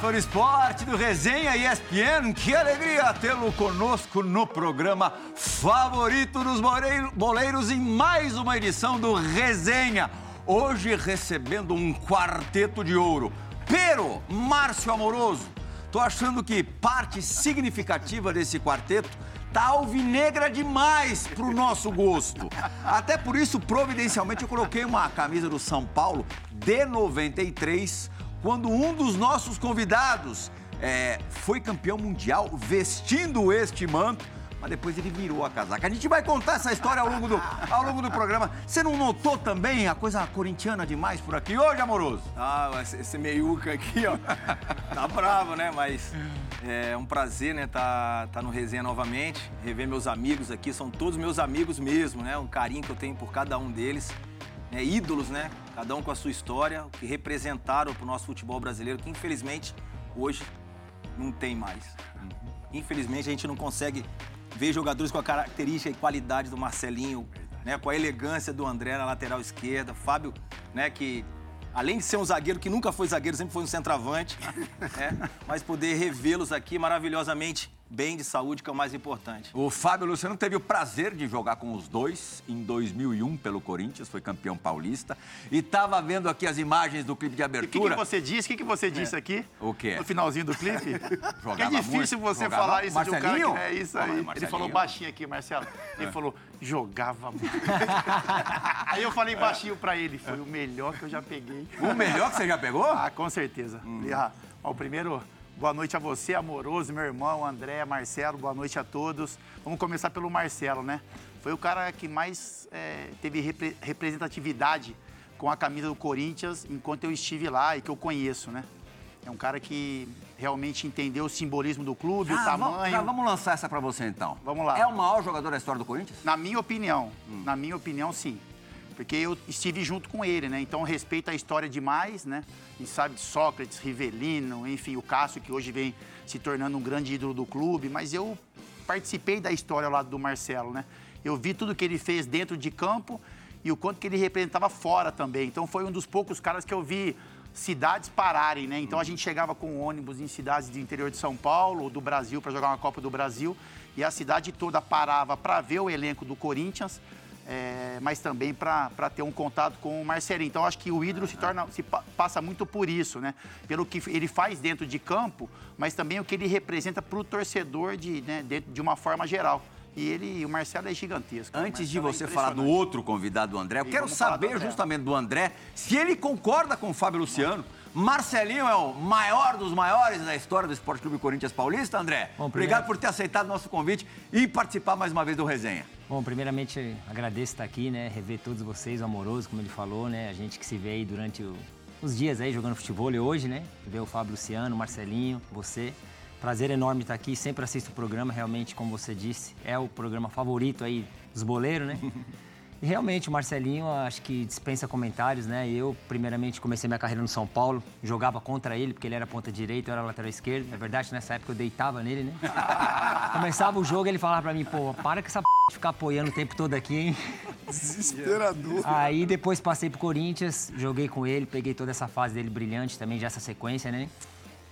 Do esporte do Resenha ESPN. Que alegria tê-lo conosco no programa favorito dos boleiros em mais uma edição do Resenha. Hoje recebendo um quarteto de ouro. Pero, Márcio Amoroso. Tô achando que parte significativa desse quarteto tá alvinegra demais pro nosso gosto. Até por isso, providencialmente, eu coloquei uma camisa do São Paulo de 93 quando um dos nossos convidados é, foi campeão mundial vestindo este manto, mas depois ele virou a casaca. A gente vai contar essa história ao longo do, ao longo do programa. Você não notou também a coisa corintiana demais por aqui hoje, amoroso? Ah, esse meiuca aqui, ó, tá bravo, né? Mas é um prazer, né, tá, tá no Resenha novamente, rever meus amigos aqui, são todos meus amigos mesmo, né? Um carinho que eu tenho por cada um deles né, ídolos, né? Cada um com a sua história, que representaram para o nosso futebol brasileiro, que infelizmente hoje não tem mais. Infelizmente a gente não consegue ver jogadores com a característica e qualidade do Marcelinho, né, com a elegância do André na lateral esquerda, Fábio, né, que além de ser um zagueiro que nunca foi zagueiro, sempre foi um centroavante, né, mas poder revê-los aqui maravilhosamente bem de saúde, que é o mais importante. O Fábio Luciano teve o prazer de jogar com os dois em 2001 pelo Corinthians, foi campeão paulista. E estava vendo aqui as imagens do clipe de abertura. O que, que, você disse? O que, que você disse é. aqui? O quê? No finalzinho do clipe? jogava é difícil muito. você jogava... falar isso Marcelinho? de um cara que... É isso aí. Ele falou baixinho aqui, Marcelo. Ele é. falou, jogava muito. aí eu falei baixinho para ele, foi o melhor que eu já peguei. O melhor que você já pegou? Ah, com certeza. Hum. Ah, o primeiro Boa noite a você, amoroso, meu irmão, André, Marcelo, boa noite a todos. Vamos começar pelo Marcelo, né? Foi o cara que mais é, teve repre representatividade com a camisa do Corinthians enquanto eu estive lá e que eu conheço, né? É um cara que realmente entendeu o simbolismo do clube, ah, o tamanho. Vamos, vamos lançar essa para você então. Vamos lá. É o maior jogador da história do Corinthians? Na minha opinião, hum. na minha opinião, sim porque eu estive junto com ele, né? Então respeita a história demais, né? Gente sabe de Sócrates, Rivelino, enfim, o Cássio, que hoje vem se tornando um grande ídolo do clube, mas eu participei da história ao lado do Marcelo, né? Eu vi tudo que ele fez dentro de campo e o quanto que ele representava fora também. Então foi um dos poucos caras que eu vi cidades pararem, né? Então a gente chegava com ônibus em cidades do interior de São Paulo do Brasil para jogar uma Copa do Brasil e a cidade toda parava para ver o elenco do Corinthians é, mas também para ter um contato com o Marcelinho. Então, acho que o ídolo se torna, se passa muito por isso, né? Pelo que ele faz dentro de campo, mas também o que ele representa para o torcedor de, né, de, de uma forma geral. E ele, o Marcelo é gigantesco. Antes de é você é falar do outro convidado, do André, eu e quero saber do justamente do André se ele concorda com o Fábio Luciano. Marcelinho é o maior dos maiores da história do Esporte Clube Corinthians Paulista, André. Bom, primeiro... Obrigado por ter aceitado o nosso convite e participar mais uma vez do Resenha. Bom, primeiramente agradeço estar aqui, né? Rever todos vocês, o amoroso, como ele falou, né? A gente que se vê aí durante o, os dias aí jogando futebol e hoje, né? Ver o Fábio Luciano, o Marcelinho, você. Prazer enorme estar aqui, sempre assisto o programa, realmente, como você disse, é o programa favorito aí dos boleiros, né? E realmente, o Marcelinho, acho que dispensa comentários, né? Eu, primeiramente, comecei minha carreira no São Paulo, jogava contra ele, porque ele era ponta direita, eu era lateral esquerdo. É verdade, nessa época eu deitava nele, né? Começava o jogo e ele falava pra mim, pô, para com essa p... ficar apoiando o tempo todo aqui, hein? Desesperador. Aí depois passei pro Corinthians, joguei com ele, peguei toda essa fase dele brilhante também, já essa sequência, né?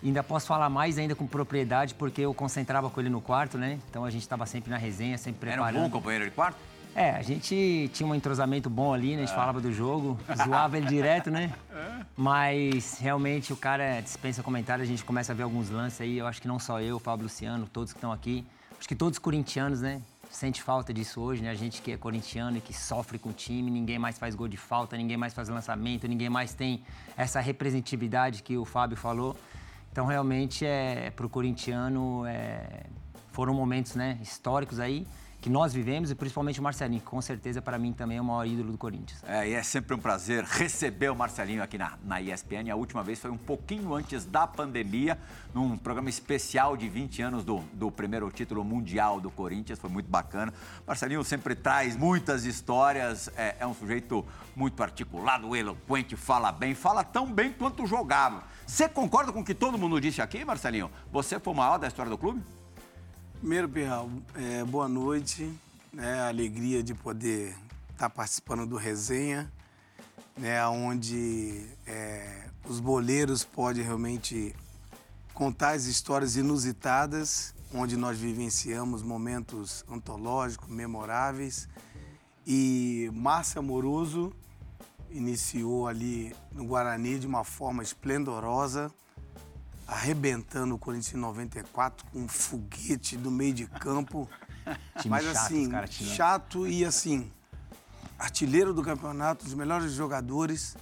ainda posso falar mais ainda com propriedade, porque eu concentrava com ele no quarto, né? Então a gente estava sempre na resenha, sempre preparando. Era um bom companheiro de quarto? É, a gente tinha um entrosamento bom ali, né? A gente é. falava do jogo, zoava ele direto, né? É. Mas realmente o cara dispensa comentário, a gente começa a ver alguns lances aí. Eu acho que não só eu, o Fábio Luciano, todos que estão aqui. Acho que todos corintianos, né? Sente falta disso hoje, né? A gente que é corintiano e que sofre com o time, ninguém mais faz gol de falta, ninguém mais faz lançamento, ninguém mais tem essa representatividade que o Fábio falou. Então, realmente, é, para o corintiano, é, foram momentos né, históricos aí que nós vivemos e principalmente o Marcelinho, que com certeza para mim também é o maior ídolo do Corinthians. É, e é sempre um prazer receber o Marcelinho aqui na, na ESPN. A última vez foi um pouquinho antes da pandemia, num programa especial de 20 anos do, do primeiro título mundial do Corinthians. Foi muito bacana. Marcelinho sempre traz muitas histórias, é, é um sujeito muito articulado, eloquente, fala bem, fala tão bem quanto jogava. Você concorda com o que todo mundo disse aqui, Marcelinho? Você foi o maior da história do clube? Primeiro, Pirral, é, boa noite. É, alegria de poder estar tá participando do resenha. né, onde é, os boleiros podem realmente contar as histórias inusitadas, onde nós vivenciamos momentos antológicos, memoráveis. E Márcia Amoroso iniciou ali no Guarani de uma forma esplendorosa, arrebentando o Corinthians em 94 com um foguete do meio de campo. Mas chato, assim, os tinham. chato e assim, artilheiro do campeonato, dos melhores jogadores,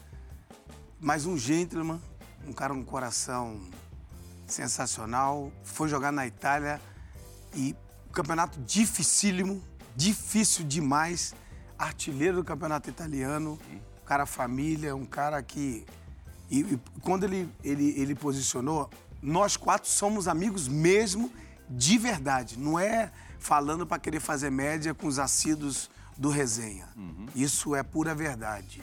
mas um gentleman, um cara com um coração sensacional. Foi jogar na Itália e um campeonato dificílimo, difícil demais. Artilheiro do campeonato italiano, um cara família, um cara que. E, e quando ele, ele, ele posicionou, nós quatro somos amigos mesmo, de verdade. Não é falando para querer fazer média com os assíduos do resenha. Isso é pura verdade.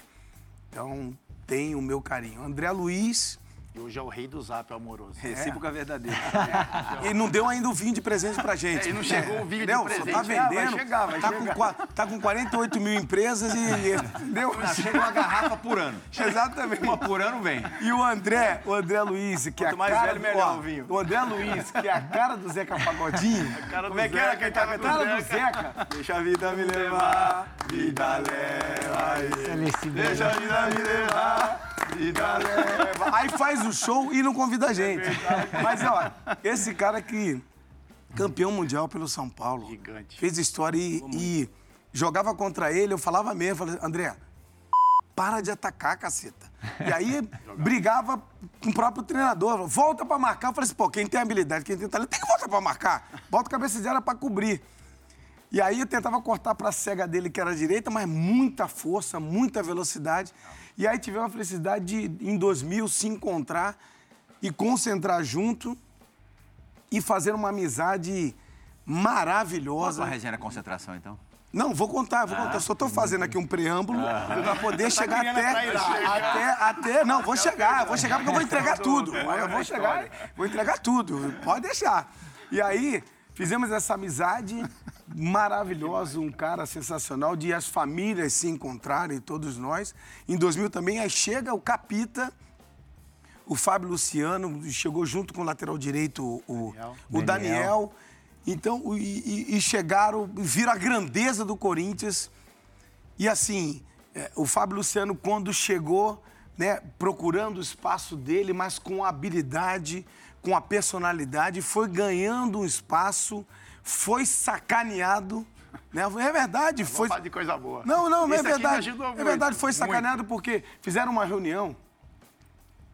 Então, tem o meu carinho. André Luiz, E hoje é o rei do zap amoroso. Recíproca verdadeira. ele não deu ainda o vinho de presente pra gente. É, e não chegou o vinho de Entendeu? Só tá Ah, vai vendendo. chegar, vai tá, chegar. Com, tá com 48 mil empresas e. Entendeu? Chega uma garrafa por ano. Exatamente. Uma por ano vem. E o André, o André Luiz, que é a Quanto mais cara velho, melhor ó, o vinho. O André Luiz, que é a cara do Zeca Pagodinho. Como é que era quem tá A cara do Zeca. Deixa a vida me levar, vida leva. Deixa a vida me levar. Aí faz o show e não convida a gente. Mas, ó, esse cara que campeão mundial pelo São Paulo. Gigante. Fez história e, e jogava contra ele, eu falava mesmo, falei, André, para de atacar, caceta. E aí brigava com o próprio treinador, volta pra marcar. Eu falei assim, pô, quem tem habilidade, quem tem talento, tem que voltar pra marcar. Bota a cabeça de área pra cobrir. E aí eu tentava cortar pra cega dele, que era a direita, mas muita força, muita velocidade. E aí tivemos a felicidade de, em 2000, se encontrar e concentrar junto e fazer uma amizade maravilhosa. uma resenha na concentração, então? Não, vou contar, vou contar. Só tô fazendo aqui um preâmbulo pra poder chegar até, até, até. Não, vou chegar, vou chegar porque eu vou entregar tudo. Eu vou chegar, vou entregar tudo. Pode deixar. E aí, fizemos essa amizade maravilhosa, um cara sensacional, de as famílias se encontrarem, todos nós. Em 2000 também, aí chega o Capita. O Fábio Luciano chegou junto com o lateral direito, o, o Daniel. Então, e, e- chegaram, viram a grandeza do Corinthians. E assim, é, o Fábio Luciano, quando chegou, né, procurando o espaço dele, mas com a habilidade, com a personalidade, foi ganhando um espaço, foi sacaneado. Né? É verdade, foi. De coisa boa. Não, não, Esse é aqui me verdade. ajudou É muito, verdade, foi muito. sacaneado porque fizeram uma reunião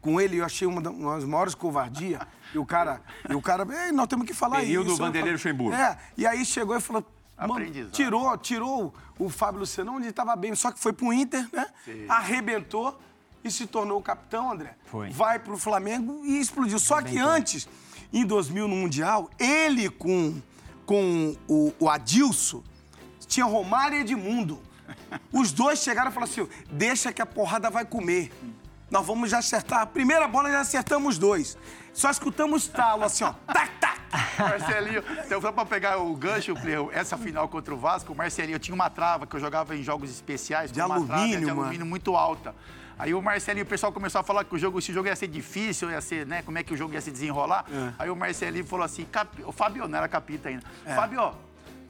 com ele, eu achei uma, da- uma das maiores covardias. E o cara, e o cara, "Ei, nós temos que falar Período isso. Vanderlei Luxemburgo. É, e aí chegou e falou, mano, tirou, tirou o Fábio Luciano, onde estava bem, só que foi pro Inter, né? Arrebentou e se tornou o capitão, André. Foi. Vai pro Flamengo e explodiu. Só que antes, em 2000, no Mundial, ele com, com o, o Adilson, tinha Romário e Edmundo. Os dois chegaram e falaram assim: deixa que a porrada vai comer. Nós vamos já acertar. A primeira bola já acertamos os dois. Só escutamos talo assim, ó. Tac, tac. Marcelinho, então só pra pegar o gancho, essa final contra o Vasco, o Marcelinho, eu tinha uma trava que eu jogava em jogos especiais. De uma trava alumínio, de mano. alumínio muito alta. Aí o Marcelinho, o pessoal começou a falar que o jogo, esse jogo ia ser difícil, ia ser, né, como é que o jogo ia se desenrolar. É. Aí o Marcelinho falou assim, Capi- o Fabio, não era capita ainda. Fabio,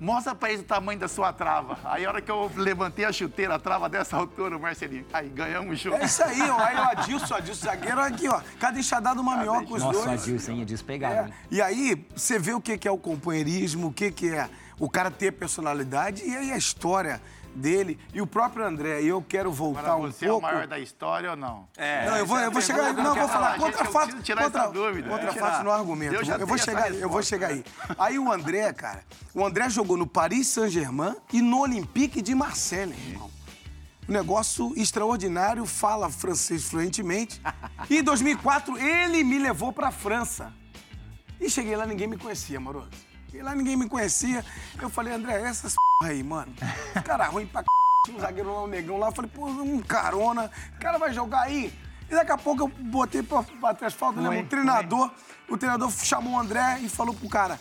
mostra pra eles o tamanho da sua trava. Aí a hora que eu levantei a chuteira, a trava dessa altura, o Marcelinho, aí ganhamos o jogo. É isso aí, ó. Aí o Adilson, o Adilson zagueiro, aqui, ó. Cada enxadada uma minhoca os Nossa, o dois. Adilson, hein? Adilson pegava, É, hein? E aí, você vê o que que é o companheirismo, o que que é o cara ter personalidade e aí a história dele. E o próprio André, e eu quero voltar Agora um você é o pouco... maior da história ou não? É, Não, eu vou, eu vou chegar aí. Não, eu vou falar contra fato. contra, dúvida. Contra É. fato no argumento. Eu já Eu vou tenho chegar aí, eu vou chegar aí. Aí o André, cara, o André jogou no Paris Saint-Germain e no Olympique de Marseille, irmão. Um negócio extraordinário, fala francês fluentemente. E em 2004, ele me levou pra França. E cheguei lá, ninguém me conhecia, moroso. Cheguei lá, ninguém me conhecia. Eu falei, André, essas p aí, mano. Cara ruim pra c... Tinha um zagueiro lá, um negão lá. Eu falei, pô, um carona. O cara vai jogar aí. E daqui a pouco eu botei pra bater as faltas, né? O treinador, o treinador chamou o André e falou pro cara,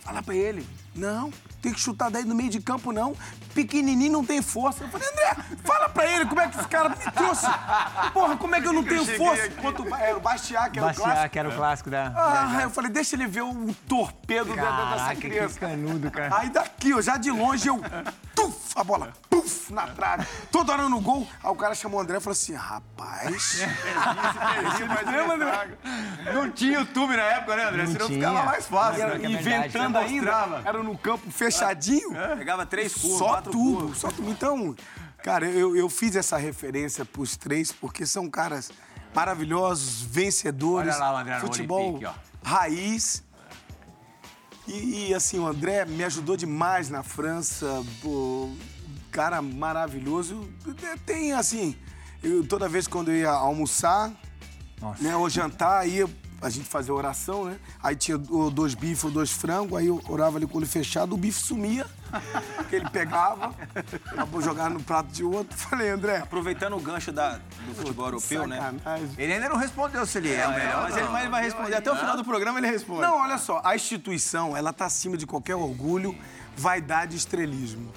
fala pra ele, não, tem que chutar daí no meio de campo, não. Pequenininho não tem força. Eu falei, André, fala pra ele como é que esse cara me trouxe. Porra, como é que eu não tenho força? Enquanto era o Bastiá, que era o clássico. que era o clássico da... Ah, eu falei, deixa ele ver o torpedo da- dessa Caraca, criança. que canudo, cara. Aí daqui, ó, já de longe, eu. Tuf, a bola, puf, na trave. Toda hora no gol. Aí o cara chamou o André e falou assim: rapaz. Lembra, André? Não tinha YouTube na época, né, André? Não Senão tinha. ficava mais fácil. Era- né? é Inventando você ainda. Era no campo fechadinho. Pegava três curvas, Só tudo, curvas. só tudo. Então, cara, eu, eu fiz essa referência pros três porque são caras maravilhosos, vencedores. Olha lá o André futebol Olympique, ó. raiz. E, e, assim, o André me ajudou demais na França. Pô, cara maravilhoso. Tem assim, eu, toda vez quando eu ia almoçar, Nossa. né, ou jantar, eu- a gente fazia oração, né? Aí tinha dois bifes ou dois frangos, aí eu orava ali com o olho fechado, o bife sumia, que ele pegava, acabou jogar no prato de outro. Falei, André, Aproveitando o gancho da, do futebol europeu, né? sacanagem. Ele ainda não respondeu se ele é, o melhor. Mas ele, mas ele vai responder. Até o final do programa ele responde. Não, olha só, a instituição, ela tá acima de qualquer orgulho, vaidade e estrelismo,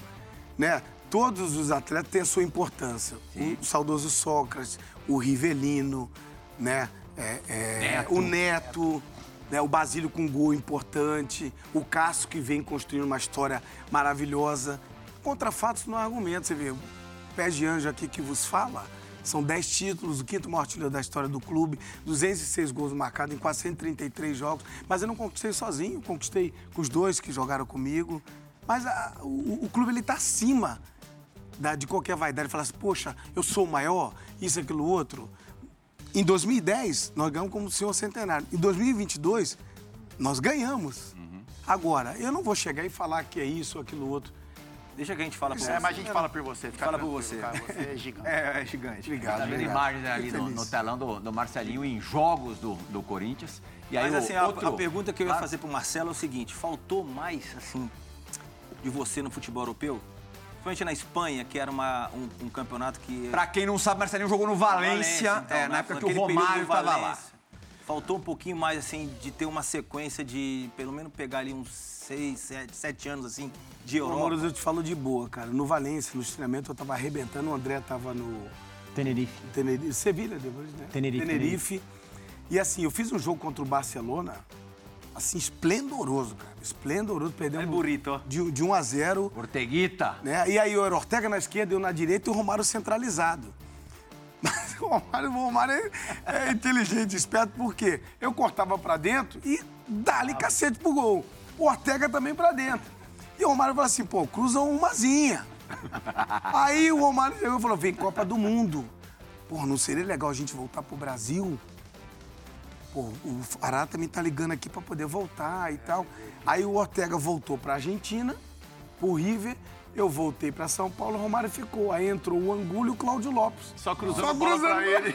né? Todos os atletas têm a sua importância. O saudoso Sócrates, o Rivelino, né? É, é, O Neto, né? o Basílio com gol importante, o Cássio que vem construindo uma história maravilhosa. Contra fatos não há argumento, você vê. O Pé de Anjo aqui que vos fala, são 10 títulos, o quinto maior artilheiro da história do clube, 206 gols marcados em 433 jogos. Mas eu não conquistei sozinho, conquistei com os dois que jogaram comigo. Mas a- o, o clube ele está acima da- de qualquer vaidade. Falar assim, poxa, eu sou o maior, isso, aquilo, outro. Em 2010, nós ganhamos como senhor centenário. Em 2022, nós ganhamos. Agora, eu não vou chegar e falar que é isso, aquilo, outro. Deixa que a gente fala por É, você. mas a gente fala por você. fica Fala por você. Cara, você é gigante. É, é gigante. Obrigado. Tá vendo imagens ali no, no telão do, do Marcelinho em jogos do, do Corinthians. E aí Mas o assim, a, outro... a pergunta que eu ia Claro. fazer pro Marcelo é o seguinte: faltou mais, assim, de você no futebol europeu? Principalmente na Espanha, que era uma, um, um campeonato que. Pra quem não sabe, Marcelinho jogou no Valência, então, é, né, na época que o naquele período Romário estava lá. Valência. Faltou um pouquinho mais, assim, de ter uma sequência de, pelo menos, pegar ali uns seis, sete, sete anos, assim, de Europa. Amoroso, eu te falo de boa, cara. No Valência, no treinamento, eu tava arrebentando, o André tava no Tenerife. Tenerife, Sevilha depois, né? Tenerife, Tenerife. E assim, eu fiz um jogo contra o Barcelona, assim, esplendoroso, cara. Esplendoroso, perdemos É bonito, ó. de, de 1 a 0 Orteguita. né? E aí o Ortega na esquerda, eu na direita e o Romário centralizado. Mas o Romário, o Romário é, é inteligente, esperto, por quê? Eu cortava pra dentro e dá-lhe cacete pro gol. O Ortega também pra dentro. E o Romário falou assim, pô, cruza umazinha. Aí o Romário chegou e falou, vem Copa do Mundo. Pô, não seria legal a gente voltar pro Brasil? Pô, o Fará também tá ligando aqui pra poder voltar e tal. Aí o Ortega voltou pra Argentina, pro River, eu voltei pra São Paulo, o Romário ficou. Aí entrou o Angulo e o Cláudio Lopes. Só cruzando Só a bola cruzando. pra ele.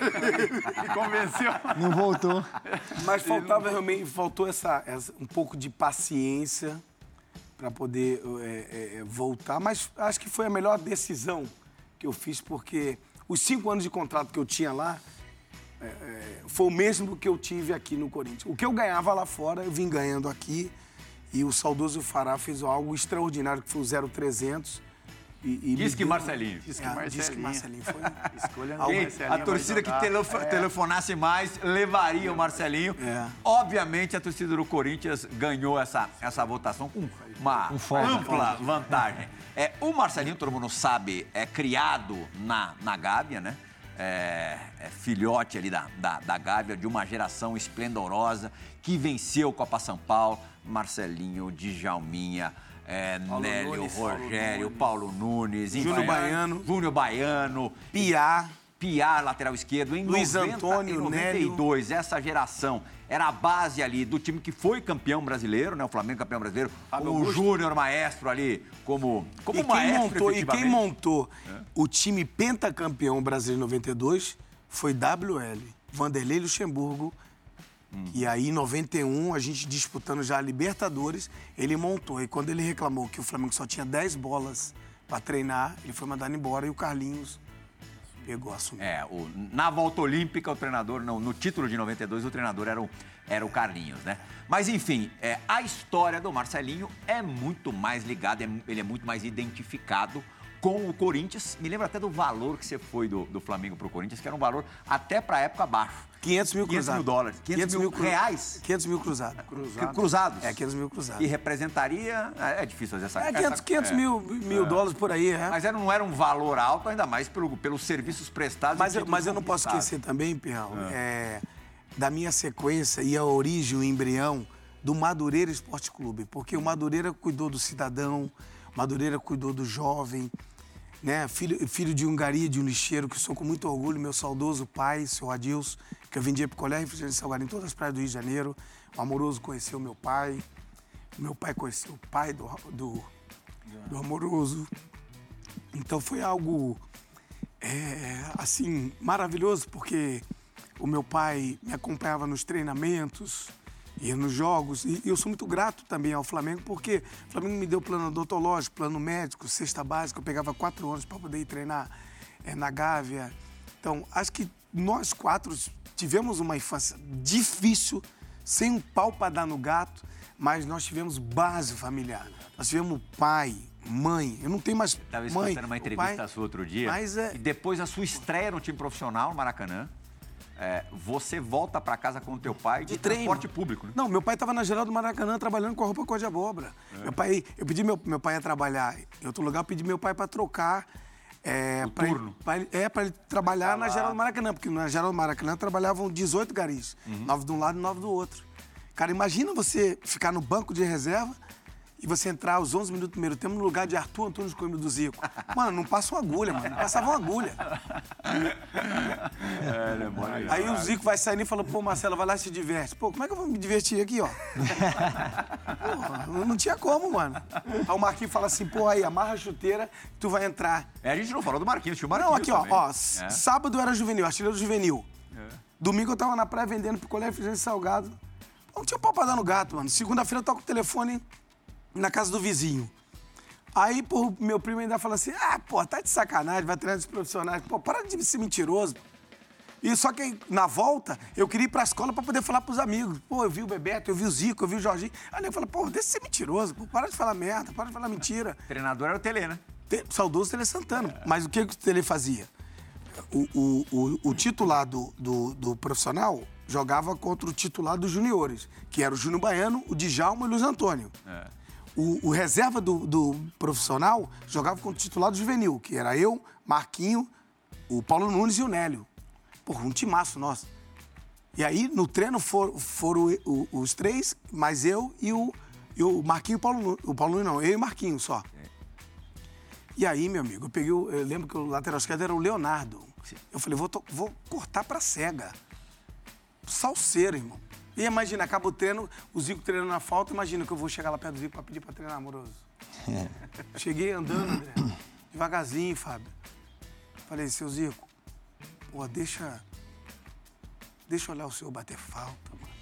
Convenceu. Não voltou. Mas faltava realmente, faltou essa, essa- um pouco de paciência para poder é, é, voltar. Mas acho que foi a melhor decisão que eu fiz, porque os cinco anos de contrato que eu tinha lá é, é, foi o mesmo que eu tive aqui no Corinthians. O que eu ganhava lá fora, eu vim ganhando aqui. E o saudoso Fará fez algo extraordinário, que foi o 0300. E, e Diz me que deu- Marcelinho. Diz que É, Marcelinho. Diz que Marcelinho foi. Escolha Marcelinho a torcida que telefo- telefonasse mais levaria o Marcelinho. É. Obviamente, a torcida do Corinthians ganhou essa, essa votação com uma folga. ampla vantagem. É, o Marcelinho, todo mundo sabe, é criado na, na Gávea, né? É, é filhote ali da, da, da Gávea, de uma geração esplendorosa que venceu Copa São Paulo. Marcelinho, Djalminha, é, Nélio, Nunes, Rogério, Paulo Nunes, enfim. Júnior Baiano. Júnior Baiano, Piá. Piar, lateral esquerdo, em Luiz 90, Antônio, em 92, essa geração era a base ali do time que foi campeão brasileiro, né? O Flamengo campeão brasileiro, Fábio o Augusto. Júnior Maestro ali como, como e quem maestro, montou, e quem montou o time pentacampeão brasileiro 92 foi WL, Vanderlei Luxemburgo. E aí, em 91, a gente disputando já a Libertadores, ele montou. E quando ele reclamou que o Flamengo só tinha 10 bolas para treinar, ele foi mandado embora e o Carlinhos pegou, assumiu. É, o- na volta olímpica, o treinador, não, no título de 92, o treinador era o era o Carlinhos, né? Mas enfim, é, a história do Marcelinho é muito mais ligada, é, ele é muito mais identificado com o Corinthians. Me lembra até do valor que você foi do, do Flamengo pro Corinthians, que era um valor até pra época baixo. 500 mil 500 cruzados. mil dólares. 500, mil, cru- reais 500 mil cruzados. Cruzados. cruzados. É, 500 mil cruzados. E representaria. É é difícil fazer essa É 500, essa- 500 é. mil, mil dólares por aí, é. Mas era, não era um valor alto, ainda mais pelo, pelos serviços prestados. Mas, eu, mas eu não posso esquecer também, Pirral, é, da minha sequência e a origem, o embrião do Madureira Esporte Clube. Porque o Madureira cuidou do cidadão, o Madureira cuidou do jovem, né? Filho, filho de Hungaria, de um lixeiro, que sou com muito orgulho, meu saudoso pai, seu Adilson, que eu vendia picolé e refrigerante salgado em todas as praias do Rio de Janeiro. O Amoroso conheceu meu pai, meu pai conheceu o pai do, do, do Amoroso. Então foi algo é, assim, maravilhoso, porque o meu pai me acompanhava nos treinamentos, ia nos jogos, e eu sou muito grato também ao Flamengo, porque o Flamengo me deu plano odontológico, plano médico, cesta básica, eu pegava quatro anos para poder ir treinar é, na Gávea. Então, acho que nós quatro tivemos uma infância difícil, sem um pau para dar no gato, mas nós tivemos base familiar. Nós tivemos pai, mãe. Eu não tenho mais Estava mãe. escutando uma entrevista pai- sua outro dia. Mas é, E depois da sua estreia no time profissional, no Maracanã, é, você volta pra casa com o teu pai de, de transporte público, né? Não, meu pai estava na geral do Maracanã trabalhando com a roupa cor de abóbora. Meu pai, eu pedi meu, meu pai a trabalhar em outro lugar, eu pedi meu pai para trocar. É, pra ele- turno. pra é, para ele trabalhar na geral do Maracanã, porque na geral do Maracanã trabalhavam 18 garis, nove de um lado e nove do outro. Cara, imagina você ficar no banco de reserva e você entrar aos 11 minutos do primeiro tempo no lugar de Arthur Antônio de Coimbra do Zico. Mano, não passa uma agulha, mano. Não passava uma agulha. É, é bom, é Aí o Zico vai saindo e fala, pô, Marcelo, vai lá e se diverte. Pô, como é que eu vou me divertir aqui, ó? Porra, não- tinha como, mano. Aí o Marquinhos fala assim, pô, aí, amarra a chuteira, tu vai entrar. É, a gente não falou do Marquinhos, tinha o Marquinhos Não, aqui, ó, também. ó, s- É. sábado era juvenil, artilheiro juvenil. Domingo eu tava na praia vendendo picolé, refrigerante salgado. Não tinha pau pra dar no gato, mano. Segunda-feira eu toco o telefone na casa do vizinho. Aí, pô, meu primo ainda fala assim, ah, pô, tá de sacanagem, vai treinar dos profissionais. Pô, para de ser mentiroso. E só que na volta, eu queria ir pra escola pra poder falar pros amigos. Pô, eu vi o Bebeto, eu vi o Zico, eu vi o Jorginho. Aí eu falo, pô, deixa de ser mentiroso, pô, para de falar merda, para de falar mentira. O treinador era o Tele, né? Te- Saudoso Tele Santana. Mas o que, que o Tele fazia? O, o, o, o titular do, do, do profissional jogava contra o titular dos juniores, que era o Júnior Baiano, o Djalma e o Luiz Antônio. O, o reserva do, do profissional jogava contra o titular do juvenil, que era eu, Marquinho, o Paulo Nunes e o Nélio. Porra, um timaço nosso. E aí, no treino, for- foram o- os três, mais eu e o, e o Marquinho e o Paulo Nunes. O Paulo Nunes não, eu e o Marquinho só. E aí, meu amigo, eu peguei. o- Eu lembro que o lateral esquerdo era o Leonardo. Eu falei, vou, vou cortar pra cega. Salseiro, irmão. E imagina, acaba o treino, o Zico treinando na falta, imagina que eu vou chegar lá perto do Zico pra pedir pra treinar, amoroso. Cheguei andando, André, devagarzinho, Fábio. Falei, seu Zico, pô, deixa. Deixa eu olhar o senhor bater falta, mano.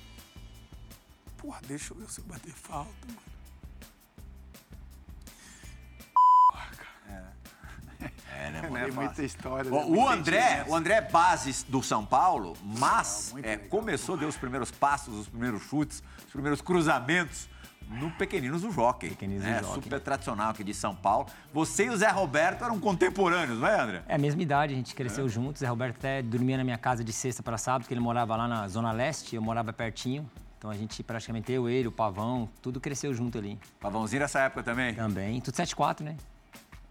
Porra, deixa eu ver o senhor bater falta, mano. Tem muita história. Bom, né? o Muita André, o André é base do São Paulo, mas é, começou, deu os primeiros passos, os primeiros chutes, os primeiros cruzamentos no Pequeninos do Jockey. Pequeninos do né? Jockey. Super tradicional aqui de São Paulo. Você e o Zé Roberto eram contemporâneos, não é, André? É a mesma idade, a gente cresceu juntos. Zé Roberto até dormia na minha casa de sexta para sábado, porque ele morava lá na Zona Leste, eu morava pertinho. Então a gente praticamente, eu, ele, o Pavão, tudo cresceu junto ali. Pavãozinho nessa época também? Também. Tudo 7-4, né?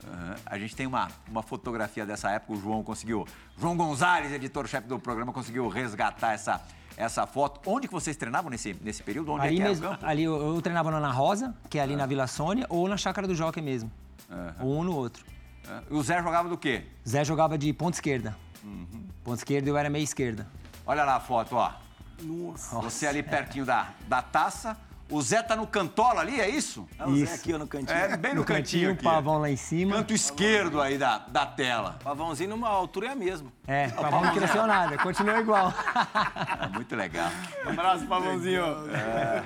Aham. A gente tem uma, uma fotografia dessa época, o João conseguiu. João Gonzalez, editor-chefe do programa, conseguiu resgatar essa, essa foto. Onde que vocês treinavam nesse, nesse período? Onde é ali que era mesmo, o campo? ali eu, eu treinava na Ana Rosa, que é ali na Vila Sônia, ou na Chácara do Jockey mesmo. Ou um no outro. E o Zé jogava do quê? Zé jogava de ponta esquerda. Uhum. Ponta esquerda e eu era meia esquerda. Olha lá a foto, ó. Nossa. Você ali pertinho da, da taça. O Zé tá no cantola ali, é isso? É o Zé aqui ó, no cantinho. É, bem no, cantinho, o aqui. pavão lá em cima. Canto esquerdo aí da, da tela. Pavãozinho numa altura é a mesma. É, o Pavão não cresceu nada, continuou igual. Muito legal. Um abraço, Pavãozinho.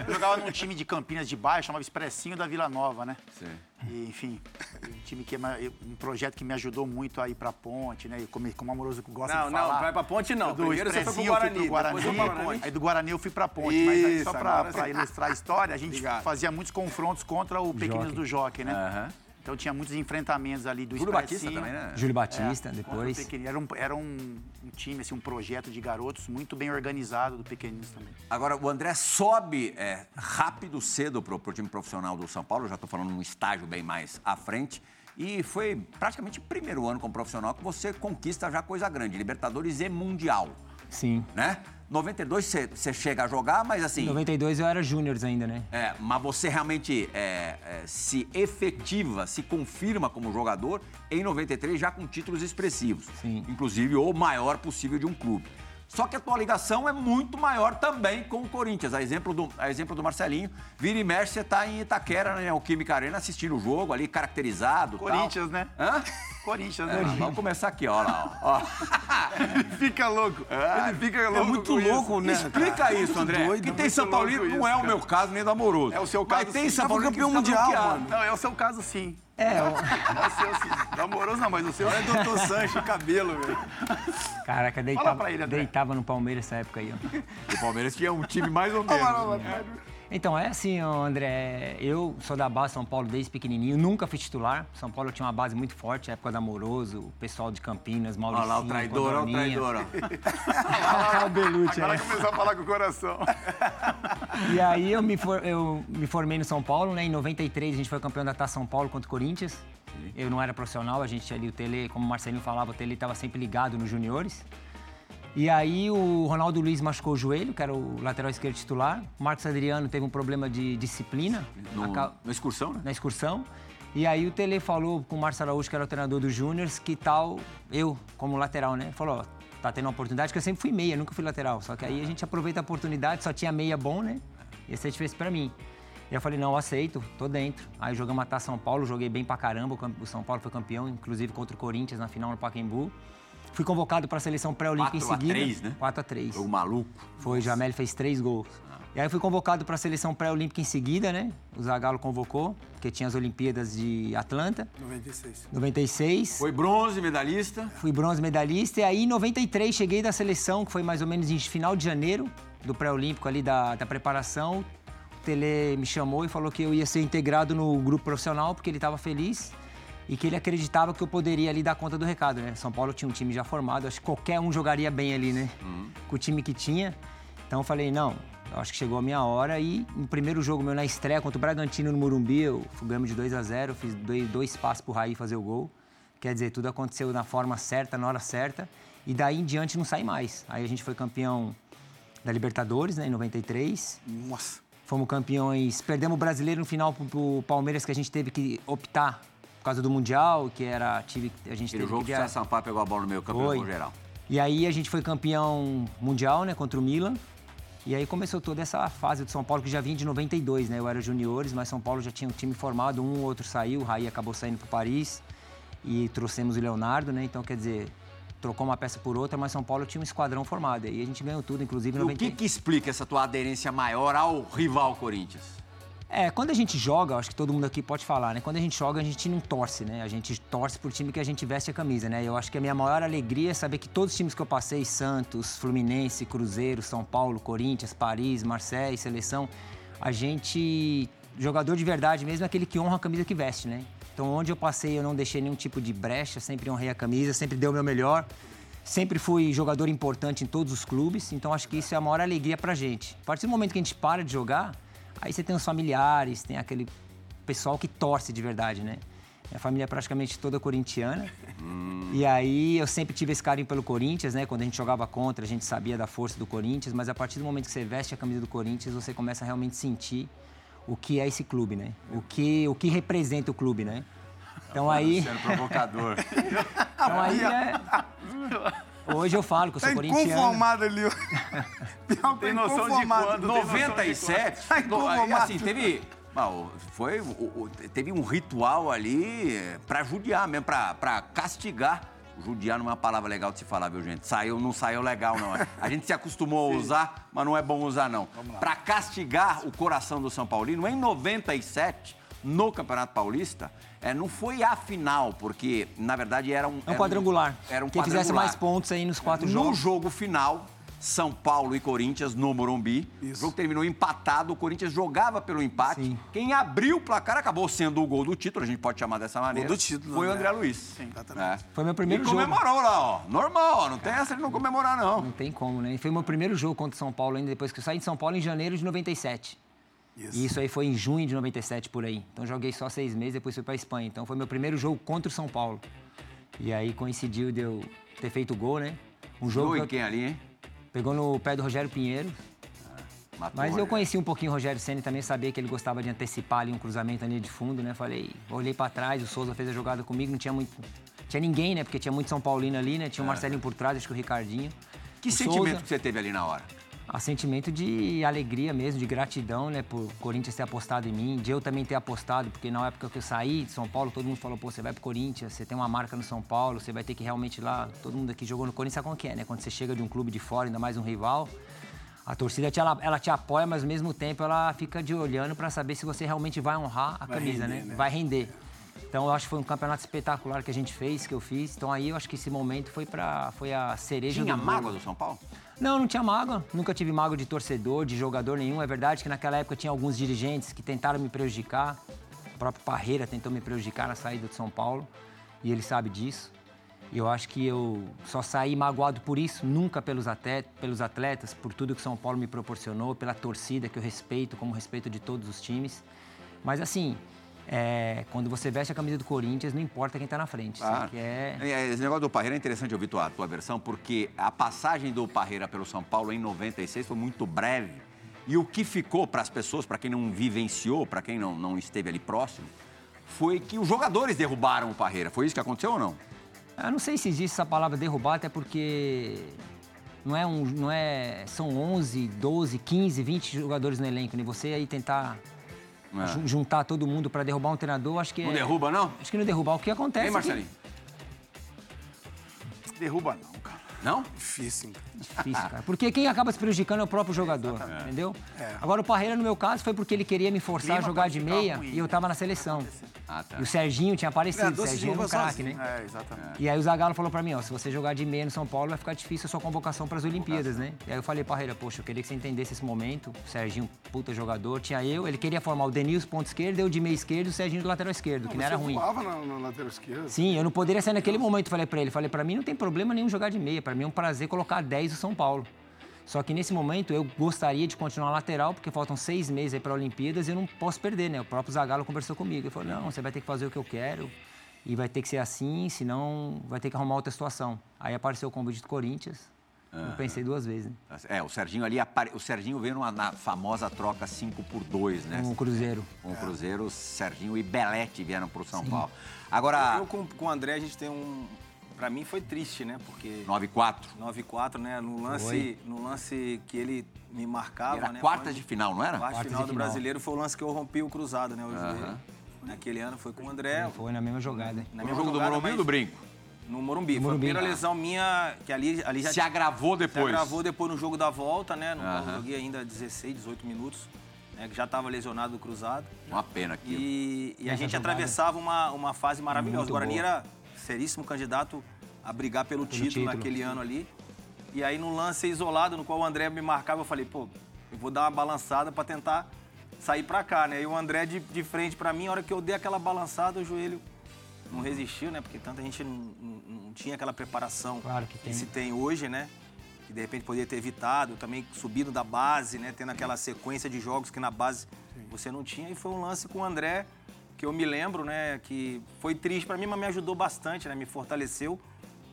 Eu jogava num time de Campinas de baixo, chamava Expressinho da Vila Nova, né? Sim. E, enfim, um time que é um projeto que me ajudou muito a ir pra ponte, né? E como, como amoroso gosta Não, de não, falar. vai pra ponte não. Do Primeiro você foi pro Expressinho, eu fui Guarani, pro Guarani, depois ponte. Aí do Guarani eu fui pra ponte. mas aí Isso, só pra, pra ilustrar a história, a gente Obrigado. fazia muitos confrontos contra o Pequeninos Jockey. do Jockey, né? Aham. Então tinha muitos enfrentamentos ali do Júlio Batista também, né? Júlio Batista, o depois. Era, um, era um, um time, assim, um projeto de garotos muito bem organizado do Pequeninos também. Agora, o André sobe é, rápido, cedo pro, pro time profissional do São Paulo. Já tô falando num estágio bem mais à frente. E foi praticamente o primeiro ano como profissional que você conquista já coisa grande, Libertadores e Mundial, Sim. né? 92 você chega a jogar, mas assim... Em 92 eu era júnior ainda, né? É, mas você realmente é, é, se efetiva, se confirma como jogador em 93 já com títulos expressivos. Sim. Inclusive o maior possível de um clube. Só que a tua ligação é muito maior também com o Corinthians. A exemplo do, a exemplo do Marcelinho, vira e mexe, você tá em Itaquera, né, o Química Arena, assistindo o jogo ali, caracterizado. tal. Corinthians, né? Hã? Corinthians, É, né? vamos começar aqui, ó lá, ó. Fica louco. Ele fica louco. É muito com isso. louco, né? Explica isso, André. doido, que tem São Paulino, louco não é o meu caso nem do Amoroso. É o seu Mas caso, tem sim. São Mas Paulino que campeão mundial, bloqueado. mano. Não, é o seu caso, sim. É, eu- É o seu. Namoroso não, mas o seu É é doutor Sancho, cabelo, velho. caraca, deitava, ele, deitava no Palmeiras nessa época aí, ó. O Palmeiras tinha um time mais ou menos. né? Então, é assim, André, eu sou da base São Paulo desde pequenininho, nunca fui titular. São Paulo tinha uma base muito forte, época da Amoroso, o pessoal de Campinas, Olha Mauricinho, lá o traidor, olha o traidor. Olha lá o Belucci, Agora é. começou a falar com o coração. E aí eu me, for- eu me formei no São Paulo, né? Em 93 a gente foi campeão da Taça São Paulo contra o Corinthians. Eu não era profissional, a gente ali, o Tele, como o Marcelinho falava, o Tele estava sempre ligado nos juniores. E aí o Ronaldo Luiz machucou o joelho, que era o lateral esquerdo titular. O Marcos Adriano teve um problema de disciplina No, na excursão, né? na excursão. E aí o Tele falou com o Márcio Araújo, que era o treinador dos Júniors, que tal eu, como lateral, né? Falou, ó, tá tendo uma oportunidade, que eu sempre fui meia, nunca fui lateral. Só que aí a gente aproveita a oportunidade, só tinha meia bom, né? Ia ser difícil pra mim. E eu falei, não, eu aceito, tô dentro. Aí jogamos a Taça São Paulo, joguei bem pra caramba, o São Paulo foi campeão, inclusive contra o Corinthians na final no Pacaembu. Fui convocado pra seleção pré-olímpica em 4 a seguida. 3, né? 4 a 3 Jogo maluco. foi, Jamel fez três gols. E aí eu fui convocado para a seleção pré-olímpica em seguida, né? O Zagallo convocou, porque tinha as Olimpíadas de Atlanta, 96. 96. Foi bronze, medalhista. Fui bronze medalhista. E aí em 93 cheguei da seleção, que foi mais ou menos em final de janeiro, do pré-olímpico ali da, da preparação. O Tele me chamou e falou que eu ia ser integrado no grupo profissional, porque ele estava feliz. E que ele acreditava que eu poderia ali dar conta do recado, né? São Paulo tinha um time já formado, acho que qualquer um jogaria bem ali, né? Com o time que tinha. Então eu falei, não, eu acho que chegou a minha hora. E no primeiro jogo meu na estreia contra o Bragantino no Morumbi, eu ganhamos de 2 a 0 fiz dois, dois passos pro Raí fazer o gol. Quer dizer, tudo aconteceu na forma certa, na hora certa. E daí em diante não sai mais. Aí a gente foi campeão da Libertadores, né, em 93. Nossa. Fomos campeões, perdemos o brasileiro no final pro Palmeiras, que a gente teve que optar por causa do Mundial, que era. Tive, a gente Aquele teve jogo que que o. César Sampaio pegou a bola no meio campo Foi. geral. E aí a gente foi campeão mundial, né, contra o Milan. E aí começou toda essa fase do São Paulo, que já vinha de 92, né? Eu era juniores, mas São Paulo já tinha um time formado, um ou outro saiu, o Raí acabou saindo para Paris e trouxemos o Leonardo, né? Então, quer dizer, trocou uma peça por outra, mas São Paulo tinha um esquadrão formado. E aí a gente ganhou tudo, inclusive em E o 90... que, que explica essa tua aderência maior ao rival Corinthians? É, quando a gente joga, acho que todo mundo aqui pode falar, né? Quando a gente joga, a gente não torce, né? A gente torce pro time que a gente veste a camisa, né? Eu acho que a minha maior alegria é saber que todos os times que eu passei, Santos, Fluminense, Cruzeiro, São Paulo, Corinthians, Paris, Marseille, Seleção, a gente... Jogador de verdade mesmo é aquele que honra a camisa que veste, né? Então, onde eu passei, eu não deixei nenhum tipo de brecha, sempre honrei a camisa, sempre dei o meu melhor. Sempre fui jogador importante em todos os clubes, então acho que isso é a maior alegria pra gente. A partir do momento que a gente para de jogar, aí você tem os familiares, tem aquele pessoal que torce de verdade, né? Minha família é praticamente toda corintiana. E aí eu sempre tive esse carinho pelo Corinthians, né? Quando a gente jogava contra, a gente sabia da força do Corinthians, mas a partir do momento que você veste a camisa do Corinthians, você começa a realmente sentir o que é esse clube, né? O que, o que representa o clube, né? Então aí, Sendo provocador. então aí é... Hoje eu falo que eu sou Tá corintiano. inconformado ali. Pior Tem tá noção de quando? Tem noção de 97? Ai, no- assim, teve. Não, foi, teve um ritual ali pra judiar mesmo, pra, pra castigar Judiar não é uma palavra legal de se falar, viu, gente? Saiu, não saiu legal, não. A gente se acostumou a usar, mas não é bom usar, não. Para castigar o coração do São Paulino, em 97, no Campeonato Paulista, é, não foi a final, porque, na verdade, era um... É um quadrangular. Era um Quem quadrangular. fizesse mais pontos aí nos quatro no jogos. No jogo final, São Paulo e Corinthians no Morumbi. Isso. O jogo terminou empatado, o Corinthians jogava pelo empate. Sim. Quem abriu o placar acabou sendo o gol do título, a gente pode chamar dessa maneira. do título, Foi o André. André Luiz. Sim, exatamente. Foi meu primeiro e jogo. comemorou lá, ó. Normal, ó. Não tem essa de não comemorar, não. Não tem como, né? E Foi meu primeiro jogo contra o São Paulo ainda depois que eu saí de São Paulo em janeiro de 97. Isso. E isso aí foi em junho de 97 por aí. Então joguei só seis meses, depois fui pra Espanha. Então foi meu primeiro jogo contra o São Paulo. E aí coincidiu de eu ter feito o gol, né? Um jogo Gol que eu- quem ali, hein? pegou no pé do Rogério Pinheiro. Matou, Mas eu né? conheci um pouquinho o Rogério Senna também, sabia que ele gostava de antecipar ali um cruzamento ali de fundo, né? Falei, olhei pra trás, o Souza fez a jogada comigo, não tinha muito. Tinha ninguém, né? Porque tinha muito São Paulino ali, né? Tinha o Marcelinho por trás, acho que o Ricardinho. Que O sentimento Souza- que você teve ali na hora? A sentimento de alegria mesmo, de gratidão, né, por Corinthians ter apostado em mim, de eu também ter apostado, porque na época que eu saí de São Paulo, todo mundo falou, pô, você vai pro Corinthians, você tem uma marca no São Paulo, você vai ter que realmente ir lá, todo mundo aqui jogou no Corinthians, sabe como que é, né? Quando você chega de um clube de fora, ainda mais um rival, a torcida te, ela, ela te apoia, mas ao mesmo tempo ela fica de olhando para saber se você realmente vai honrar a Vai camisa, render, né? né? Vai render. Então eu acho que foi um campeonato espetacular que a gente fez, que eu fiz. Então aí eu acho que esse momento foi para foi a cereja Tinha do mágoa do São Paulo? Não, não tinha mágoa. Nunca tive mágoa de torcedor, de jogador nenhum. É verdade que naquela época tinha alguns dirigentes que tentaram me prejudicar. O próprio Parreira tentou me prejudicar na saída de São Paulo. E ele sabe disso. E eu acho que eu só saí magoado por isso, nunca pelos atletas, pelos atletas, por tudo que São Paulo me proporcionou, pela torcida que eu respeito, como respeito de todos os times. Mas assim, é, quando você veste a camisa do Corinthians, não importa quem está na frente. Você quer... é, Esse negócio do Parreira é interessante ouvir tua, tua versão, porque a passagem do Parreira pelo São Paulo em 96 foi muito breve. E o que ficou para as pessoas, para quem não vivenciou, para quem não, não esteve ali próximo, foi que os jogadores derrubaram o Parreira. Foi isso que aconteceu ou não? Eu não sei se existe essa palavra derrubar, até porque não é um, não é, são 11, 12, 15, 20 jogadores no elenco, né? Você aí tentar É. ju- juntar todo mundo para derrubar um treinador, acho que Não é- derruba, não? Acho que não derrubar. O que acontece? Hein, é que- Marcelinho? Derruba não, cara. Não? Difícil. Difícil, cara. Porque quem acaba se prejudicando é o próprio jogador, entendeu? Agora, o Parreira, no meu caso, foi porque ele queria me forçar a Clima jogar pode de meia ruim, e eu tava na seleção. Ah, tá. E o Serginho tinha aparecido, É, o Serginho era um craque, né? É, exatamente. E aí o Zagallo falou pra mim, ó, se você jogar de meia no São Paulo, vai ficar difícil a sua convocação para as Olimpíadas, né? E aí eu falei, Parreira, poxa, eu queria que você entendesse esse momento. O Serginho, puta jogador, tinha eu, ele queria formar o Denilson ponto esquerdo, eu de meia esquerdo e o Serginho do lateral esquerdo, que não era Você ruim. voava na, na lateral esquerda. Sim, eu não poderia sair naquele momento, falei pra ele, falei, pra mim não tem problema nenhum jogar de meia, pra mim é um prazer colocar 10 do São Paulo. Só que nesse momento eu gostaria de continuar lateral, porque faltam seis meses aí para Olimpíadas e eu não posso perder, né? O próprio Zagallo conversou comigo. Ele falou: não, você vai ter que fazer o que eu quero e vai ter que ser assim, senão vai ter que arrumar outra situação. Aí apareceu o convite do Corinthians. Eu pensei duas vezes, né? É, o Serginho ali, apare... o Serginho veio numa, na famosa troca 5 por 2, né? Com o Cruzeiro. Com o Cruzeiro, Serginho e Belete vieram pro São Paulo. Agora, Eu com, com o André, a gente tem um. Pra mim foi triste, né? Porque 9-4. 9-4, né? No lance, Foi. no lance que ele me marcava, Era né? Quando- de final, não era? Quarta Quartas final de do final. brasileiro foi o lance que eu rompi o cruzado, né? O joelho. Naquele ano foi com o André. Foi na mesma jogada. Na No mesma jogo do jogada, Morumbi ou mas do Brinco? No Morumbi. Foi a primeira lesão minha, que ali, ali já Se agravou depois. Se agravou depois no jogo da volta, né? No Aham. eu joguei ainda 16, 18 minutos, né? Que já estava lesionado do cruzado. Uma pena aquilo. E, e a gente jogada. atravessava uma, uma fase maravilhosa. Muito o Guarani boa. era seríssimo candidato a brigar pelo, título, título. naquele ano ali. E aí, num lance isolado, no qual o André me marcava, eu falei, pô, eu vou dar uma balançada para tentar sair para cá, né? E o André de, de frente para mim, a hora que eu dei aquela balançada, o joelho não resistiu, né? Porque tanta gente não, não- não tinha aquela preparação Claro que tem. se tem hoje, né? Que de repente poderia ter evitado, também subindo da base, né? Tendo aquela sequência de jogos que na base você não tinha. E foi um lance com o André, que eu me lembro, né? Que foi triste para mim, mas me ajudou bastante, né? Me fortaleceu,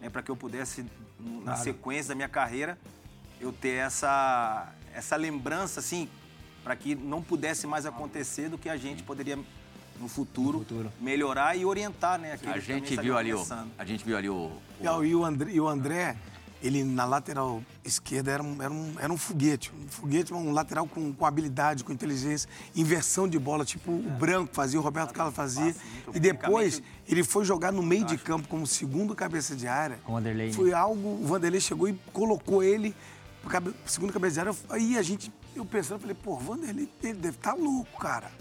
né? Para que eu pudesse, na sequência da minha carreira, eu ter essa, essa lembrança, assim, para que não pudesse mais acontecer do que a gente poderia no futuro, No futuro. melhorar e orientar, né? A gente viu ali, o, a gente viu ali o, o- E, e o André, e o André ele na lateral esquerda era um, era um, era um foguete. Um foguete, um lateral com, com habilidade, com inteligência, inversão de bola, tipo o Branco fazia, o Roberto Carlos fazia. E depois ele foi jogar no meio de campo como segundo cabeça de área. Com o Vanderlei, né? Foi algo, o Vanderlei chegou e colocou ele segundo cabeça de área. Aí a gente, eu pensando, falei, pô, o Vanderlei, ele deve estar louco, cara.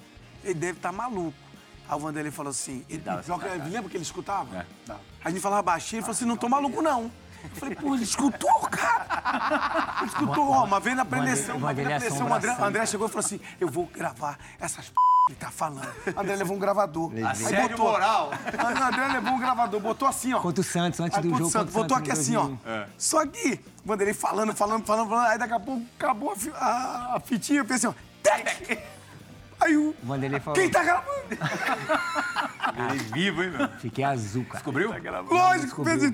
Ele deve estar maluco. Aí o Vanderlei falou assim, ele, joga- lembra que ele escutava? A gente falava baixinho, ele falou assim, não tô maluco não. Eu falei, pô, ele escutou, cara. Ele escutou, ó, uma vez na preleção, uma vez na Vanderlei é preleção, o André. André chegou e falou assim, eu vou gravar essas p... que ele tá falando. O André levou um gravador. Aí Assédio moral. Aí o André levou um gravador, botou assim, ó. Contra o Santos, antes Aí, do contra o jogo. Santos, botou aqui assim, ó. 2000. Só que, ele falando, falando, falando, falando, aí daqui a pouco acabou a, a- a fitinha, eu pensei, ó, tec! Aí o. O Vanderlei falou. Quem tá gravando? Ele vivo, hein, meu? Fiquei azul, cara. Descobriu? Lógico, fez assim,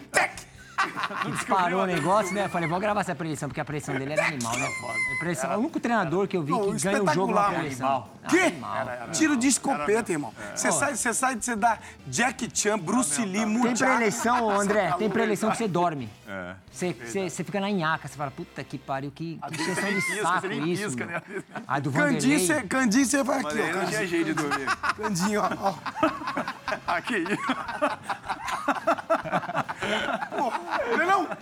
tec! Disparou o negócio, né? Falei, vou gravar essa preleção, porque a preleção dele era animal, né? A preleção, é o único treinador que eu vi Não, que ganha o jogo na espetacular, preleção. Que? Animal. Tiro de escopeta, irmão. Você sai, você sai, você dá Jack Chan, Bruce Lee, Tem Mundial. preleção, ô, André, tem preleção que você dorme. É. Você, você, você fica na nhaca, você fala, puta que pariu, que, que questão de pisca, saco isso. pisca, né? A do Candinho, Vanderlei. Candinho, você vai aqui, Mas ó. não tinha jeito de dormir. Candinho, ó. ó. Aqui. Não, não.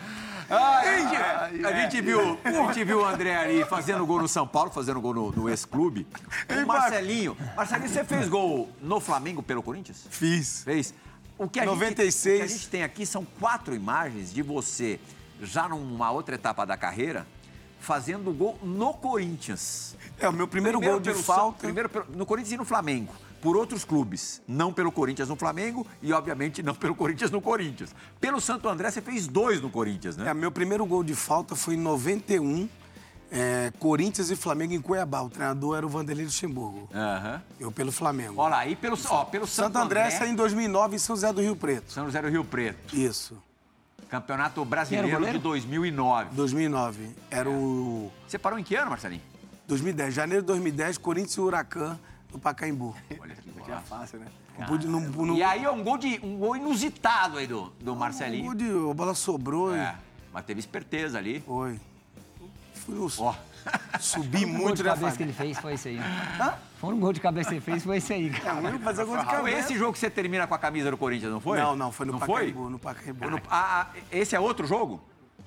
Ah, a, gente, a gente viu, a gente viu o André ali fazendo gol no São Paulo, fazendo gol no, no ex-clube. O Marcelinho. Marcelinho, você fez gol no Flamengo pelo Corinthians? Fiz. Fez. O que a 96. Gente, o que a gente tem aqui são quatro imagens de você, já numa outra etapa da carreira, fazendo gol no Corinthians. É, o meu primeiro, gol de falta. Primeiro no Corinthians e no Flamengo. Por outros clubes. Não pelo Corinthians no Flamengo e, obviamente, não pelo Corinthians no Corinthians. Pelo Santo André, você fez dois no Corinthians, né? É, meu primeiro gol de falta foi em 91, é, Corinthians e Flamengo em Cuiabá. O treinador era o Vanderlei Luxemburgo. Aham. Eu pelo Flamengo. Olha lá, e pelo, ó, pelo Santo André saiu em 2009 em São José do Rio Preto. São José do Rio Preto. Isso, Campeonato Brasileiro de 2009. 2009. Era o Você parou em que ano, Marcelinho? 2010, janeiro de 2010, Corinthians e Huracan no Pacaembu. Olha que Tinha fácil, né? E aí é um gol, de, um gol inusitado aí do, do o Marcelinho. gol de- a bola sobrou É, e mas teve esperteza ali. foi. Fui no, Ó, subi O gol muito, de né, cabeça que ele fez foi esse aí. Foi um gol de cabeça que ele fez, foi esse aí, cara. ruim fazer gol de foi cabeça. esse jogo que você termina com a camisa do Corinthians, não foi? Não, não, foi no não Pacaembu. Foi? No Pacaembu. No- ah, ah, esse é outro jogo?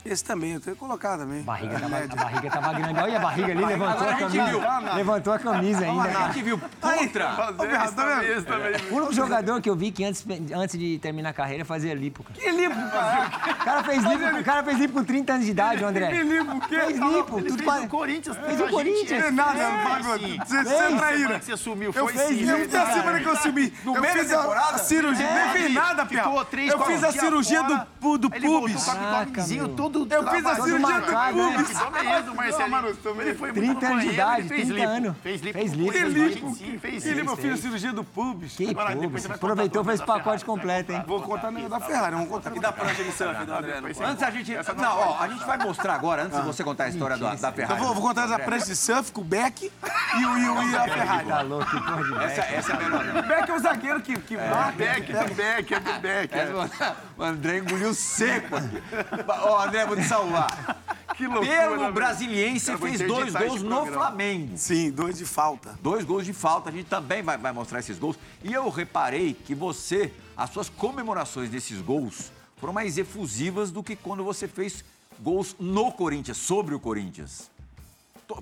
Esse também, eu tenho que colocar também. A barriga, tava, Média. a barriga tava grande. Olha a barriga ali, levantou a a camisa. viu. Levantou a camisa ainda. A gente viu contra. Fazer tá também, isso também. O único jogador que eu vi que antes, antes de terminar a carreira fazia lipo, cara. Que limpo, cara. O cara fez lipo, o cara fez lipo com 30 anos de idade, André. Que limpo, o quê? Fez lipo, Ele tudo fez o Corinthians. Fez o Corinthians. Não é nada, É, Fábio. Você você é sumiu, Eu foi eu fiz a semana que eu subi. No meio da fiz a, temporada? cirurgia. É, não fez nada, Piau. Eu fiz a cirurgia do, Ele pubis. o abdomenzinho meu. Todo Eu fiz a cirurgia do né? pubis. Ficou mesmo, Marcelinho. Ele foi muito 30 pro anos de idade, ele fez 30 lipo. anos. Fez lipo. Fez lipo, fez. Sim, fez lipo. fiz a cirurgia do pubis. Que pubis. você vai Aproveitou, fez da pacote Ferrari, completo, hein? Vou contar da Ferrari, vamos contar. E da prancha de surf do não Antes a gente. Não, ó, a gente vai mostrar agora, antes de você contar a história da, da Eu Ferrari. vou, contar a prancha de surf com o Beck e o, a Ferrari. Tá louco, que porra de velho. essa é a melhor. O Beck é o zagueiro que, que bate. Beck, do Beck, é do Beck. é. Essa- o André engoliu seco aqui. Ó, André, vou te salvar. Que loucura, Pelo velho. Brasiliense, Cara, fez dois gols no programa. Flamengo. Sim, dois de falta. Dois gols de falta, a gente também vai, vai mostrar esses gols. E eu reparei que você, as suas comemorações desses gols foram mais efusivas do que quando você fez gols no Corinthians, sobre o Corinthians.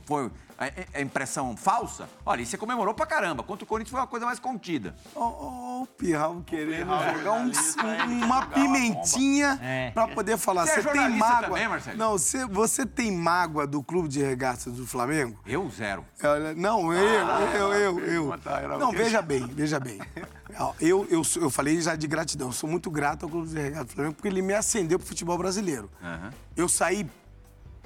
Foi a, a impressão falsa? Olha, e você comemorou pra caramba. Contra o Corinthians foi uma coisa mais contida. Ó, ó, o Pirral querendo jogar um- um- uma pimentinha É. pra poder falar. Você é Você tem mágoa. também, Marcelo? Não, você, você tem mágoa do clube de regatas do Flamengo? Eu, zero. Olha, Não, eu, eu, eu, eu. Não, veja bem, veja bem. Eu, eu, eu falei já de gratidão. Eu sou muito grato ao Clube de Regatas do Flamengo porque ele me acendeu pro futebol brasileiro. Aham. Eu saí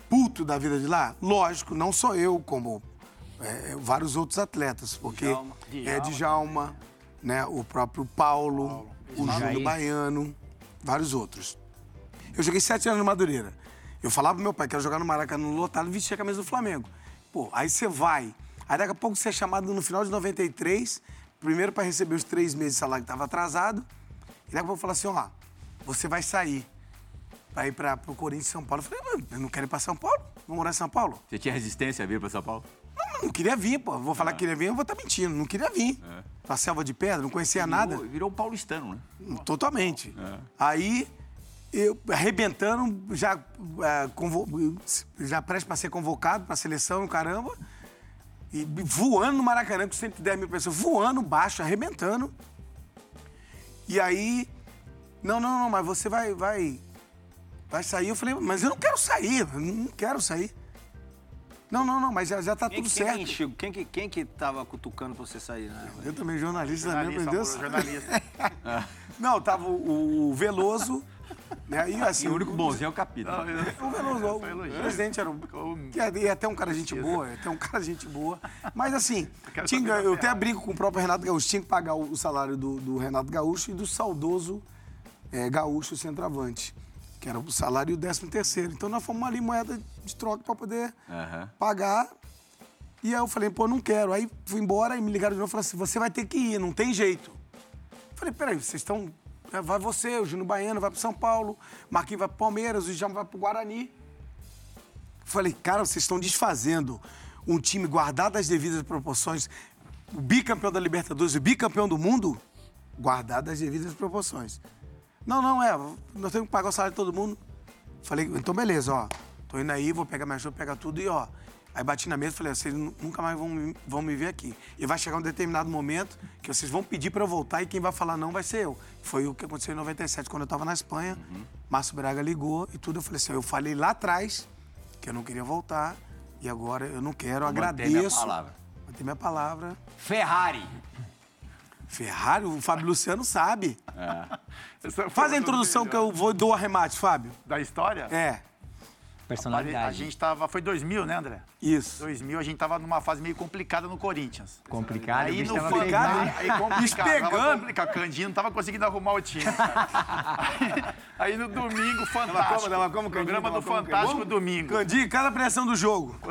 puto da vida de lá? Lógico, não só eu, como é, vários outros atletas. Porque Djalma. é Djalma, né, o próprio Paulo, o Júlio Jair. Baiano, vários outros. Eu joguei sete anos no Madureira. Eu falava pro meu pai, quero jogar no Maracanã lotado e vestir a camisa do Flamengo. Pô, aí você vai. Aí daqui a pouco você é chamado no final de 93, primeiro para receber os três meses de salário que estava atrasado. E daqui a pouco fala assim, ó, você vai sair pra ir pra, pro Corinthians São Paulo. Eu falei, mano, eu não quero ir pra São Paulo? Vou morar em São Paulo? Você tinha resistência a vir pra São Paulo? Não, não queria vir, pô. Vou falar que queria vir, eu vou estar mentindo. Não queria vir. Pra selva de pedra, não conhecia nada. Virou, virou paulistano, né? Totalmente. Aí, eu arrebentando, já, é, convo- já prestes para ser convocado para a seleção, caramba. E voando no Maracanã com 110 mil pessoas, voando baixo, arrebentando. E aí, não, não, não, mas você vai, vai, vai sair. Eu falei, mas eu não quero sair, eu não quero sair. Não, não, não, mas já, já tá Quem, tudo quem, certo. quem, que, quem que tava cutucando pra você sair, né? Eu também, jornalista, também, meu Deus. jornalista. Não, tava o, o Veloso, né? E assim, E o único bonzinho é o capítulo. O Veloso, o presidente era um. que é- E é até um cara gente boa, é até um cara gente boa. Mas assim, tinha, eu até brinco com o próprio Renato Gaúcho, tinha que pagar o salário do, do Renato Gaúcho e do saudoso eh, Gaúcho centroavante, que era o salário e o décimo terceiro. Então nós fomos ali moeda de troca para poder Aham. pagar. E aí eu falei, pô, não quero. Aí fui embora e me ligaram de novo e falaram assim: você vai ter que ir, não tem jeito. Falei, peraí, vocês estão. é, Vai você, o Júnior Baiano vai pro São Paulo, Marquinhos vai pro Palmeiras, o Djalma vai pro Guarani. Falei, cara, vocês estão desfazendo um time guardado as devidas proporções, o bicampeão da Libertadores, o bicampeão do mundo, guardado as devidas proporções. Não, não, é, nós temos que pagar o salário de todo mundo. Falei, então beleza, ó, tô indo aí, vou pegar minha ajuda, pegar tudo e ó. Aí bati na mesa e falei, vocês nu- nunca mais vão, me- vão me ver aqui. E vai chegar um determinado momento que vocês vão pedir para eu voltar e quem vai falar não vai ser eu. Foi o que aconteceu em 97, quando eu estava na Espanha. Márcio Braga ligou e tudo. Eu falei assim, eu falei lá atrás que eu não queria voltar e agora eu não quero, Mantém agradeço. minha palavra. Mantém minha palavra. Ferrari. Ferrari, o Fábio Luciano sabe. Faz a introdução que eu vou do arremate, Fábio. Da história? É, Personalidade. A gente tava. Foi 2000, né, André? isso. 2000, a gente tava numa fase meio complicada no Corinthians. Complicado, o Aí no tava complicado, pegando, hein? Aí complicado, Espegando. tava complicado. Candinho não tava conseguindo arrumar o time. aí, aí no domingo, fantástico. Dava como, Candinho? Programa do como, Fantástico Candinho? domingo. Candi, cada pressão do jogo.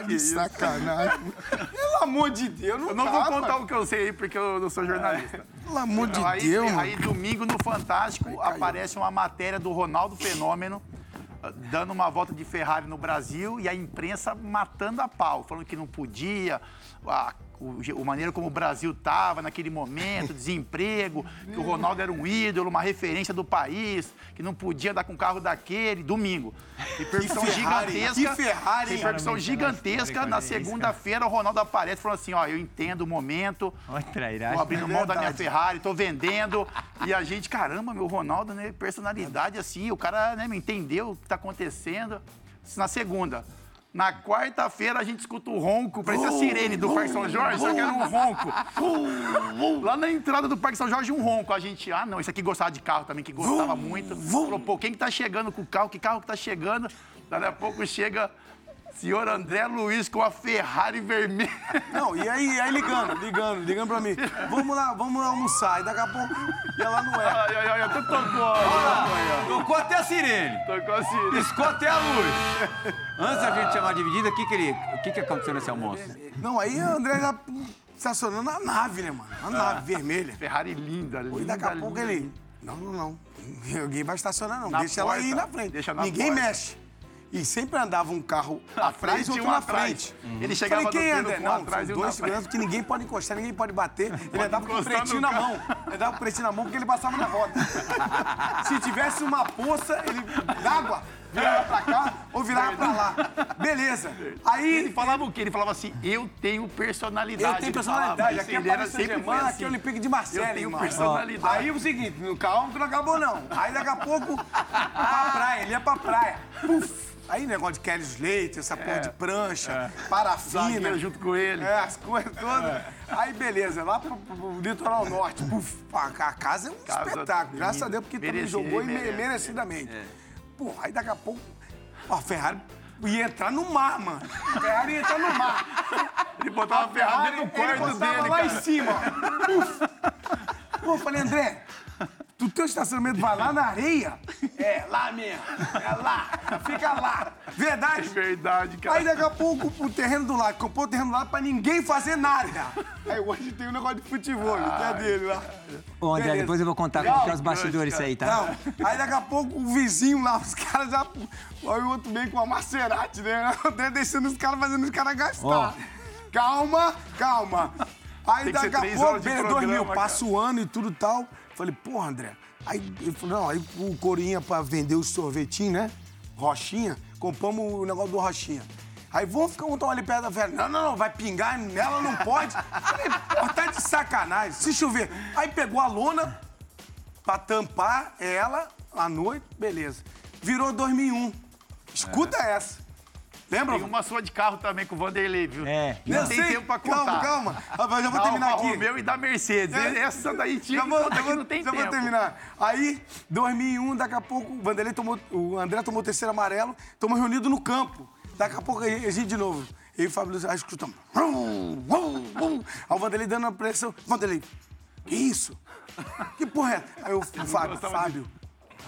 tá de sacanagem. Pelo amor de Deus, não Eu não dá, vou contar mano. o que eu sei aí, porque eu não sou jornalista. Pelo amor de aí, Deus, aí, mano. domingo no Fantástico aparece uma matéria do Ronaldo Fenômeno ah, dando uma volta de Ferrari no Brasil e a imprensa matando a pau, falando que não podia, a, o, o maneira como o Brasil estava naquele momento, desemprego, que o Ronaldo era um ídolo, uma referência do país, que não podia andar com um carro daquele, domingo. Repercussão Ferrari, gigantesca. que Ferrari, repercussão gigantesca. Na segunda-feira, o Ronaldo aparece falando assim: ó, eu entendo o momento. Tô abrindo mão da minha. Ferrari, tô vendendo. E a gente, caramba, meu Ronaldo, né? Personalidade assim, o cara né, me entendeu o que tá acontecendo. Na segunda. Na quarta-feira a gente escuta o ronco, parecia a sirene do Parque São Jorge, só que era um ronco. Lá na entrada do Parque São Jorge, um ronco. A gente, ah, não, esse aqui gostava de carro também, que gostava muito. Falou, pô, quem que tá chegando com o carro? Que carro que tá chegando? Daqui a pouco chega senhor André Luiz com a Ferrari vermelha. Não, e aí, aí ligando, ligando, ligando pra mim. Vamos lá, vamos lá almoçar. E daqui a pouco, e ela não é. Ai, ai, ai, até tocou. Tocou até a sirene. Tocou assim. Piscou até a luz. Antes da gente chamar a dividida, o que, que, ele, o que, que aconteceu nesse almoço? Não, aí o André já estacionando na nave, né, mano? A nave vermelha. Ferrari linda, linda. E daqui a pouco linda. ele. Não, não, não. Ninguém vai estacionar, não. Na deixa ela aí porta. na frente. Deixa na Ninguém porta. mexe. E sempre andava um carro atrás e frente outro um na atrás. frente. Ele chegava Falei, quem anda? Não, atrás são dois na seguranças que ninguém pode encostar, ninguém pode bater. Ele andava com o pretinho na carro. mão. Ele andava com o pretinho na mão porque ele passava na roda. Se tivesse uma poça, ele d'água, virava pra cá ou virava pra lá. Beleza. Aí Ele falava o quê? Ele falava assim, eu tenho personalidade. eu tenho personalidade. Aqui é ele era Paris Saint-Germain, foi aqui é assim. Olympique de Marseille, Eu tenho irmão. personalidade. Aí o seguinte, no que não acabou não. Aí daqui a pouco, pra praia, ele ia pra praia. Puf. Aí negócio de Kelly Slater, essa porra de prancha, parafina. Zagueiro junto com ele. É, as coisas todas. Aí beleza, lá pro, pro- litoral norte. Puf, a, casa é um Casa espetáculo. Graças a Deus, porque também jogou e merecidamente. Pô, aí daqui a pouco, ó, a Ferrari ia entrar no mar, mano. A Ferrari ia entrar no mar. Ele botava a Ferrari dentro do ele quarto botava dele, lá cara. em cima, ó. Puf. Pô, eu falei, André, tu teu estacionamento vai lá na areia? É, lá mesmo. É lá. Fica lá. Verdade? Verdade, cara. Aí daqui a pouco o terreno do lado, comprou o terreno do lado pra ninguém fazer nada. Aí hoje tem um negócio de futebol, que é dele lá. Ô, André, Beleza. depois eu vou contar como que é os bastidores isso aí, tá? Não, aí daqui a pouco o vizinho lá, os caras já. Aí o outro vem com uma Maserati, né? O André deixando os caras, fazendo os caras gastar. Ó. Calma, calma. Aí daqui a pouco, dois mil, cara. passa o ano e tudo e tal. Falei, porra, André. Aí ele falou, não, aí o Corinha pra vender os sorvetinhos, né? Rochinha, compramos o negócio do Rochinha. Aí vamos ficar um tom ali perto da velha. Não, não, não, vai pingar nela, não pode. Falei, porra, tá de sacanagem. Se chover. Aí pegou a lona pra tampar ela à noite, beleza. Virou 2001. Escuta essa. Lembra? Tem uma sua de carro também com o Vanderlei, viu? É. Não tem sei. tempo pra contar. Calma, calma. Rapaz, já vou Da terminar Alfa aqui. Romeo e da Mercedes. É. Essa daí tinha Já que vou, já não tem já tempo. vou terminar. Aí, 2001, daqui a pouco, o Vanderlei tomou, o André tomou o terceiro amarelo, estamos reunidos no campo. Daqui a pouco a gente de novo. Eu e o Fábio Luiz, aí escutamos. Aí o Vanderlei dando a pressão. Vanderlei, que isso? Que porra é? Aí o Fábio, Fábio,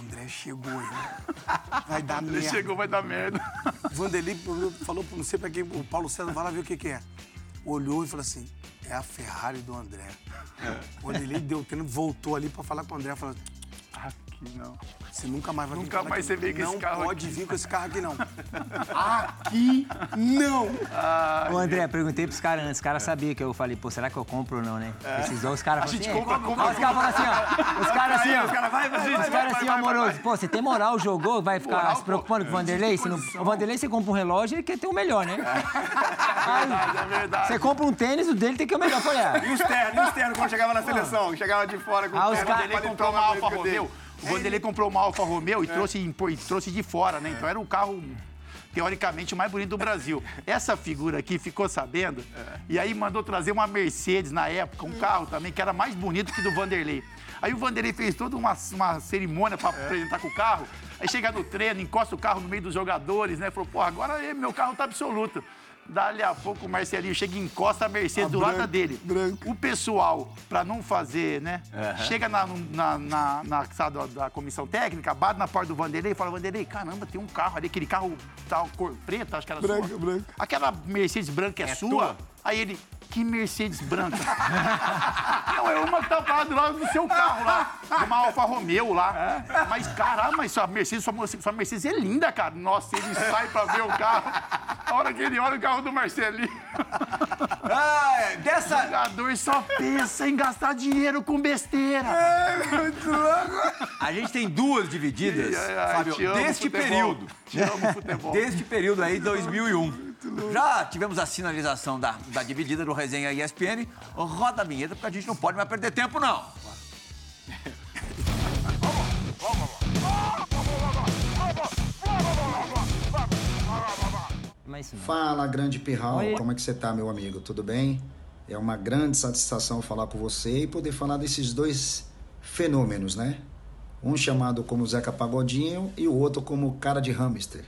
André chegou aí. Vai dar Ele merda. chegou, vai dar merda. O Vanderlei falou, não sei pra quem, o Paulo César, vai lá ver o que, que é. Olhou e falou assim: é a Ferrari do André. O Vanderlei deu tempo, voltou ali pra falar com o André, falou: Aqui não. você nunca mais vai vir Nunca falar mais aqui. você vem com esse Não carro pode vir com esse carro aqui, não. Aqui, não. Ô, André, perguntei pros caras antes. Os caras sabiam que eu falei, pô, será que eu compro ou não, né? Precisou, os caras falaram gente assim, compra, é, compra, Os caras falaram assim, ó. Os caras assim, ó. Os caras, vai, vai, Os caras assim, amoroso. Pô, você tem moral, jogou, vai ficar Moral, se preocupando com o Vanderlei? Se não... O Vanderlei, você compra um relógio, ele quer ter o melhor, né? Aí, É verdade. Você compra um tênis, o dele tem que ter o melhor. Eu falei, ah, E os ternos, e os ternos quando chegava na seleção? Chegava de fora com Ah, o os terno. O Vanderlei comprou uma Alfa Romeo. O Vanderlei comprou uma Alfa Romeo e trouxe, impor- e trouxe de fora, né? Então era o carro, teoricamente, o mais bonito do Brasil. Essa figura aqui ficou sabendo e aí mandou trazer uma Mercedes na época, um carro também, que era mais bonito que do Vanderlei. Aí o Vanderlei fez toda uma, uma cerimônia para apresentar com o carro. Aí chega no treino, encosta o carro no meio dos jogadores, né? Falou, pô, agora meu carro tá absoluto. Dali a pouco o Marcelinho chega e encosta a Mercedes do lado branca, dele. branca. O pessoal, pra não fazer, né? Chega na, na, na, na sala da, da comissão técnica, bate na porta do Vanderlei e fala: Vanderlei, caramba, tem um carro ali, aquele carro tal, cor preta, acho que era Branca, sua. branca. Aquela Mercedes branca é, sua? Aí ele. Que Mercedes branca? não, é uma que tá lá do seu carro lá. Uma Alfa Romeo lá. Mas, caramba, mas sua Mercedes, sua, sua Mercedes é linda, cara. Nossa, ele sai pra ver o carro. A hora que ele olha o carro do Marcelinho. Ah, é, dessa, jogador só pensa em gastar dinheiro com besteira. a gente tem duas divididas, Ai, ai, Fábio, deste futebol. período. Te amo, futebol. Deste período aí, 2001. Já tivemos a sinalização da, da dividida do Resenha ESPN. Roda a vinheta, porque a gente não pode mais perder tempo, não. Fala, grande Pirral. Oi. Como é que você tá, meu amigo? Tudo bem? É uma grande satisfação falar com você e poder falar desses dois fenômenos, né? Um chamado como Zeca Pagodinho e o outro como Cara de Hamster.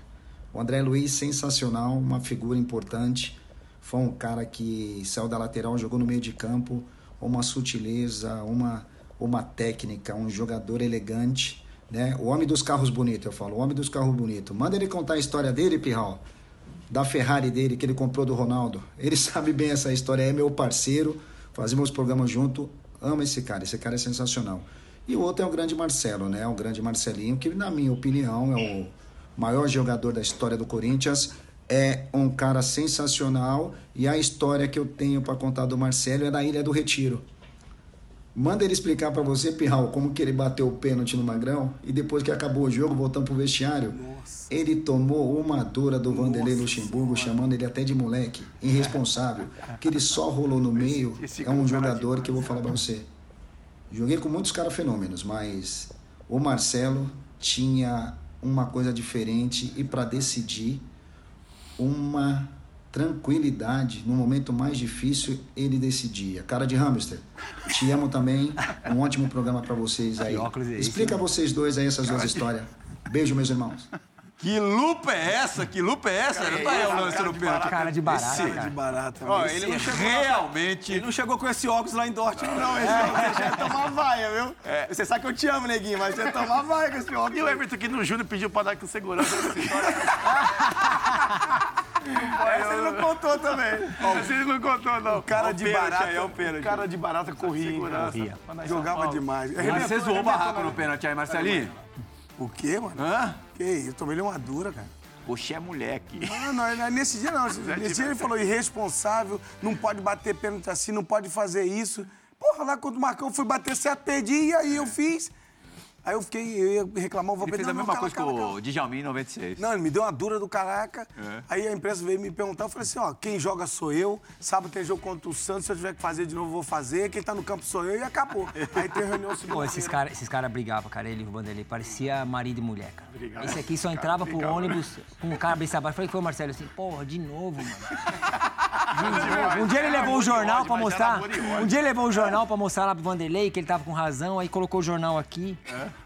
O André Luiz, sensacional, uma figura importante. Foi um cara que saiu da lateral, jogou no meio de campo, uma sutileza, uma, uma técnica, um jogador elegante, né? O homem dos carros bonitos, eu falo, o homem dos carros bonitos. Manda ele contar a história dele, Pirral da Ferrari dele que ele comprou do Ronaldo. Ele sabe bem essa história, é meu parceiro, fazemos programas junto, amo esse cara, esse cara é sensacional. E o outro é o grande Marcelo, né? O grande Marcelinho, que na minha opinião é o maior jogador da história do Corinthians, é um cara sensacional e a história que eu tenho para contar do Marcelo é da Ilha do Retiro. Manda ele explicar para você, Pirral, como que ele bateu o pênalti no Magrão e depois que acabou o jogo, voltando pro vestiário, ele tomou uma dura do Vanderlei Luxemburgo, chamando ele até de moleque, irresponsável, que ele só rolou no meio. esse É um cara jogador que eu vou falar para você. Joguei com muitos caras fenômenos, mas o Marcelo tinha uma coisa diferente e para decidir uma tranquilidade no momento mais difícil ele decidia. Cara de hamster, te amo também. Um ótimo programa para vocês aí. É Explica a vocês dois aí essas duas histórias. Beijo, meus irmãos. Que lupa é essa? Que lupa é essa? Não tá aí o lance no pênalti. Cara de barata, Esse- cara. De barata. Ó, ele não chegou realmente. Ele não chegou com esse óculos lá em Dortmund, não. Esse óculos você ia tomar vaia, viu? Você sabe que eu te amo, neguinho, mas você ia tomar vaia com esse óculos. E o Everton aqui no Júnior pediu pra dar com segurança nessa história. Essa ele não contou também. Esse ele não contou, não. Cara de barata. aí, é o pênalti. Cara de barata corria. cara. Corria. Jogava demais. Mas você zoou o barraco no pênalti aí, Marcelinho? O quê, mano? Hã? Que isso? Tomei-lhe uma dura, cara. Poxa, é moleque. Não, não, não, nesse dia não. Nesse dia ele falou irresponsável, não pode bater pênalti assim, não pode fazer isso. Porra, lá quando o Marcão fui bater certo, perdi, e aí eu fiz. Aí eu fiquei, eu ia reclamar, vou Ele fez a mesma coisa que o Djalmin em 96. Não, ele me deu uma dura do caraca. É. Aí a imprensa veio me perguntar, eu falei assim, ó, quem joga sou eu, sábado tem jogo contra o Santos, se eu tiver que fazer de novo, eu vou fazer, quem tá no campo sou eu e acabou. Aí tem reunião Pô, segunda esses caras esses cara brigavam, cara, ele e o Vanderlei. Parecia marido e mulher, cara. Esse aqui só entrava pro ônibus com o cabeça abaixo. Falei, foi o Marcelo assim, porra, de novo, mano. De novo. Um dia ele levou o jornal pra mostrar. Um dia ele levou o jornal pra mostrar lá pro Vanderlei que ele tava com razão, aí colocou o jornal aqui.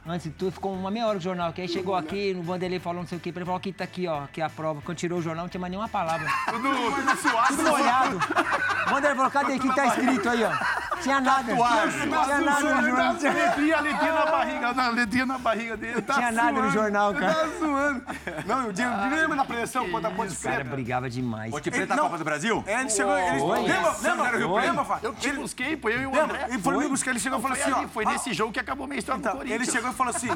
Antes de tudo, ficou uma meia hora o jornal aqui. Aí chegou aqui, no Vanderlei falou não sei o quê. Ele falou, aqui tá aqui, ó, aqui é a prova. Quando tirou o jornal, não tinha mais nenhuma palavra. Tudo molhado. O Vanderlei falou, cadê? O que tá escrito aí, ó? Tinha nada. Tinha, tinha nada no jornal. Letrinha, letrinha na barriga, na letrinha na barriga dele. Tá tinha nada no jornal, cara. Tá zoando. Não, o dia lembra na preleção contra a Ponte Os caras Preta? brigavam demais. Ponte Preta. Copa do Brasil? É, ele chegou, ele lembra, lembra, lembra? Eu te busquei, pô, eu e o? André. Ele foi me buscar, ele chegou e falou assim, ó. foi nesse jogo que acabou minha história Então, do Corinthians. Ele chegou e falou assim,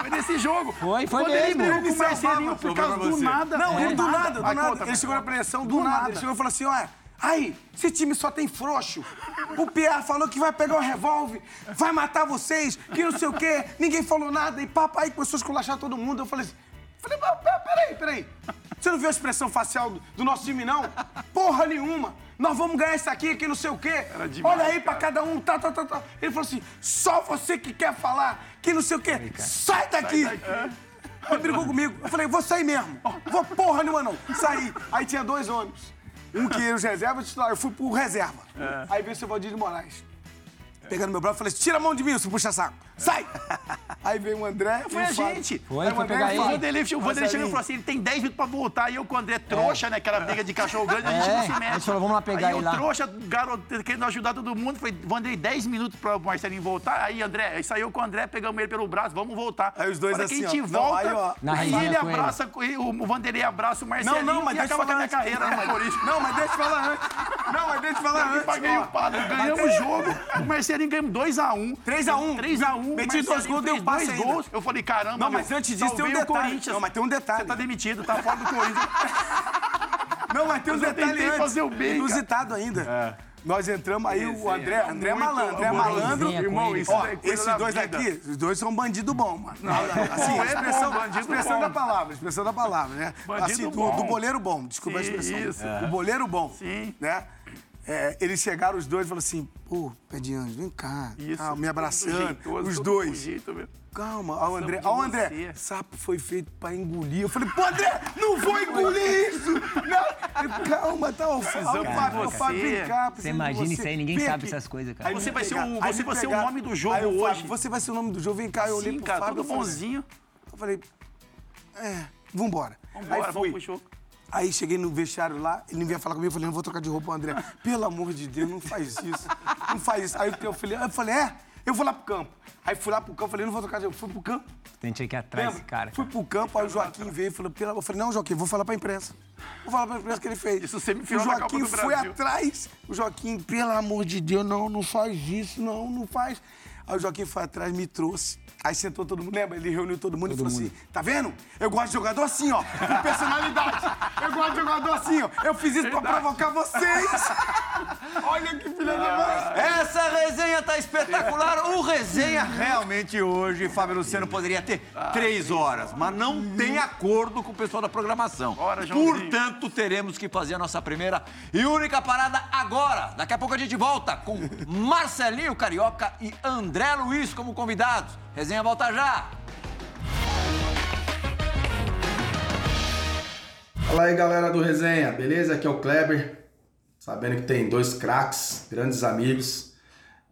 Foi nesse jogo. Foi, foi Quando ele mesmo. brigou com o Ele Marcelinho por causa do nada. Não, ele do nada, do nada. Ele chegou na preleção do nada. Ele chegou e falou assim, olha, aí, esse time só tem frouxo. O Pierre falou que vai pegar o revólver, vai matar vocês, que não sei o quê. Ninguém falou nada. E papai começou a esculachar todo mundo. Eu falei assim, falei, "Mas, pera- peraí, peraí. Você não viu a expressão facial do, do nosso time, não? Porra nenhuma. Nós vamos ganhar isso aqui, que não sei o quê. demais, Olha aí pra cada um, tá, tá, tá, tá. Ele falou assim, só você que quer falar, que não sei o quê. Sai daqui. Aí brigou comigo. Eu falei, vou sair mesmo. Vou porra nenhuma, não. Saí. Aí tinha dois ônibus. Um que era os reservas, titular. Eu fui pro reserva. Aí veio o seu Valdir de Moraes. Pegando meu braço, falei, tira a mão de mim, seu puxa-saco. Sai! Aí veio o André. Foi a o gente. Foi, Aí o foi André pegar e o O. Vanderlei, o Vanderlei chegou e falou assim: ele tem 10 minutos pra voltar. E eu com o André trouxa, né? Aquela briga de cachorro grande, a gente É, não se mexe. a gente falou, vamos lá pegar aí ele eu lá. trouxa, garoto, querendo ajudar todo mundo. Falei, Vanderlei, 10 minutos pra o Marcelinho voltar. Aí, André, aí saiu com o André, pegamos ele pelo braço, vamos voltar. Aí os dois Hora assim, que a gente ó. Não, volta, aí, ó. Aí ele com ele. abraça, o Vanderlei abraça o Marcelinho Não, não, mas e acaba com a minha carreira Não, no Corinthians. mas, não, mas deixa eu falar antes. Não, mas deixa eu falar antes. Paguei o pato, ganhamos o jogo. O Marcelinho ganhamos 2x1. 3x1. 3x1. Meti dois gols, passe dois ainda. gols. Eu falei, caramba, Não, mas antes disso tem um detalhe. Corinthians. Não, mas tem um detalhe. Você tá demitido, tá fora do Corinthians. Não, mas tem um detalhe antes. fazer o bem. Inusitado ainda. Nós entramos aí, o André, André é muito malandro, André é malandro. Irmão, isso Ó, é esses dois aqui, os dois são bandido bom, mano. assim, bom, é expressão, bandido expressão bom. da palavra, expressão da palavra, né? Bandido assim, do, bom. do boleiro bom, desculpa Sim, a expressão. isso. O boleiro bom. Sim. Né? É, eles chegaram os dois e falaram assim, pô, pé de anjo, vem cá. Isso, calma, me abraçando, jeitoso, os dois. jeito. Calma, ó o André, ó o André, você. sapo foi feito pra engolir. Eu falei, pô, André, não vou engolir isso! Não. Ele, Calma, tá, ó, Fábio, vem cá. Você imagina você. isso aí, ninguém Vem sabe aqui. essas coisas, cara. Aí Você vai ser o- você vai ser o nome do jogo Aí o Fábio, hoje. Você vai ser o nome do jogo, vem cá, eu olhei Sim, pro cara, Fábio. todo eu falei, bonzinho. Eu falei, é, vambora. Vambora, aí vamos fui. pro show. Aí cheguei no vestiário lá, ele vinha falar comigo, eu falei, não vou trocar de roupa, André. Pelo amor de Deus, não faz isso. Não faz isso. Aí eu falei, eu falei, é, eu vou lá pro campo. Aí fui lá pro campo, falei, não vou trocar de roupa. Fui pro campo. Tentei que ir atrás Lembra? cara. Fui pro campo, aí o Joaquim veio e falou, pela... eu falei, não, Joaquim, vou falar pra imprensa. Vou falar pra imprensa o que ele fez. Isso o semifinal da Copa Joaquim do foi Brasil. atrás. O Joaquim, pelo amor de Deus, não, não faz isso, não, não faz. Aí o Joaquim foi atrás, me trouxe. Aí sentou todo mundo, lembra? Ele reuniu todo mundo e falou assim: tá vendo? Eu gosto de jogador assim, ó, com personalidade. Eu gosto de jogador assim, ó. Eu fiz isso pra provocar vocês. Olha que filha da mãe. Essa resenha tá espetacular. O resenha realmente hoje, Fábio Luciano, poderia ter três horas, mas não tem acordo com o pessoal da programação. Portanto, teremos que fazer a nossa primeira e única parada agora. Daqui a pouco a gente volta com Marcelinho Carioca e André Luiz como convidados. Resenha volta já. Fala aí galera do Resenha, beleza? Aqui é o Kleber. Sabendo que tem dois craques, grandes amigos,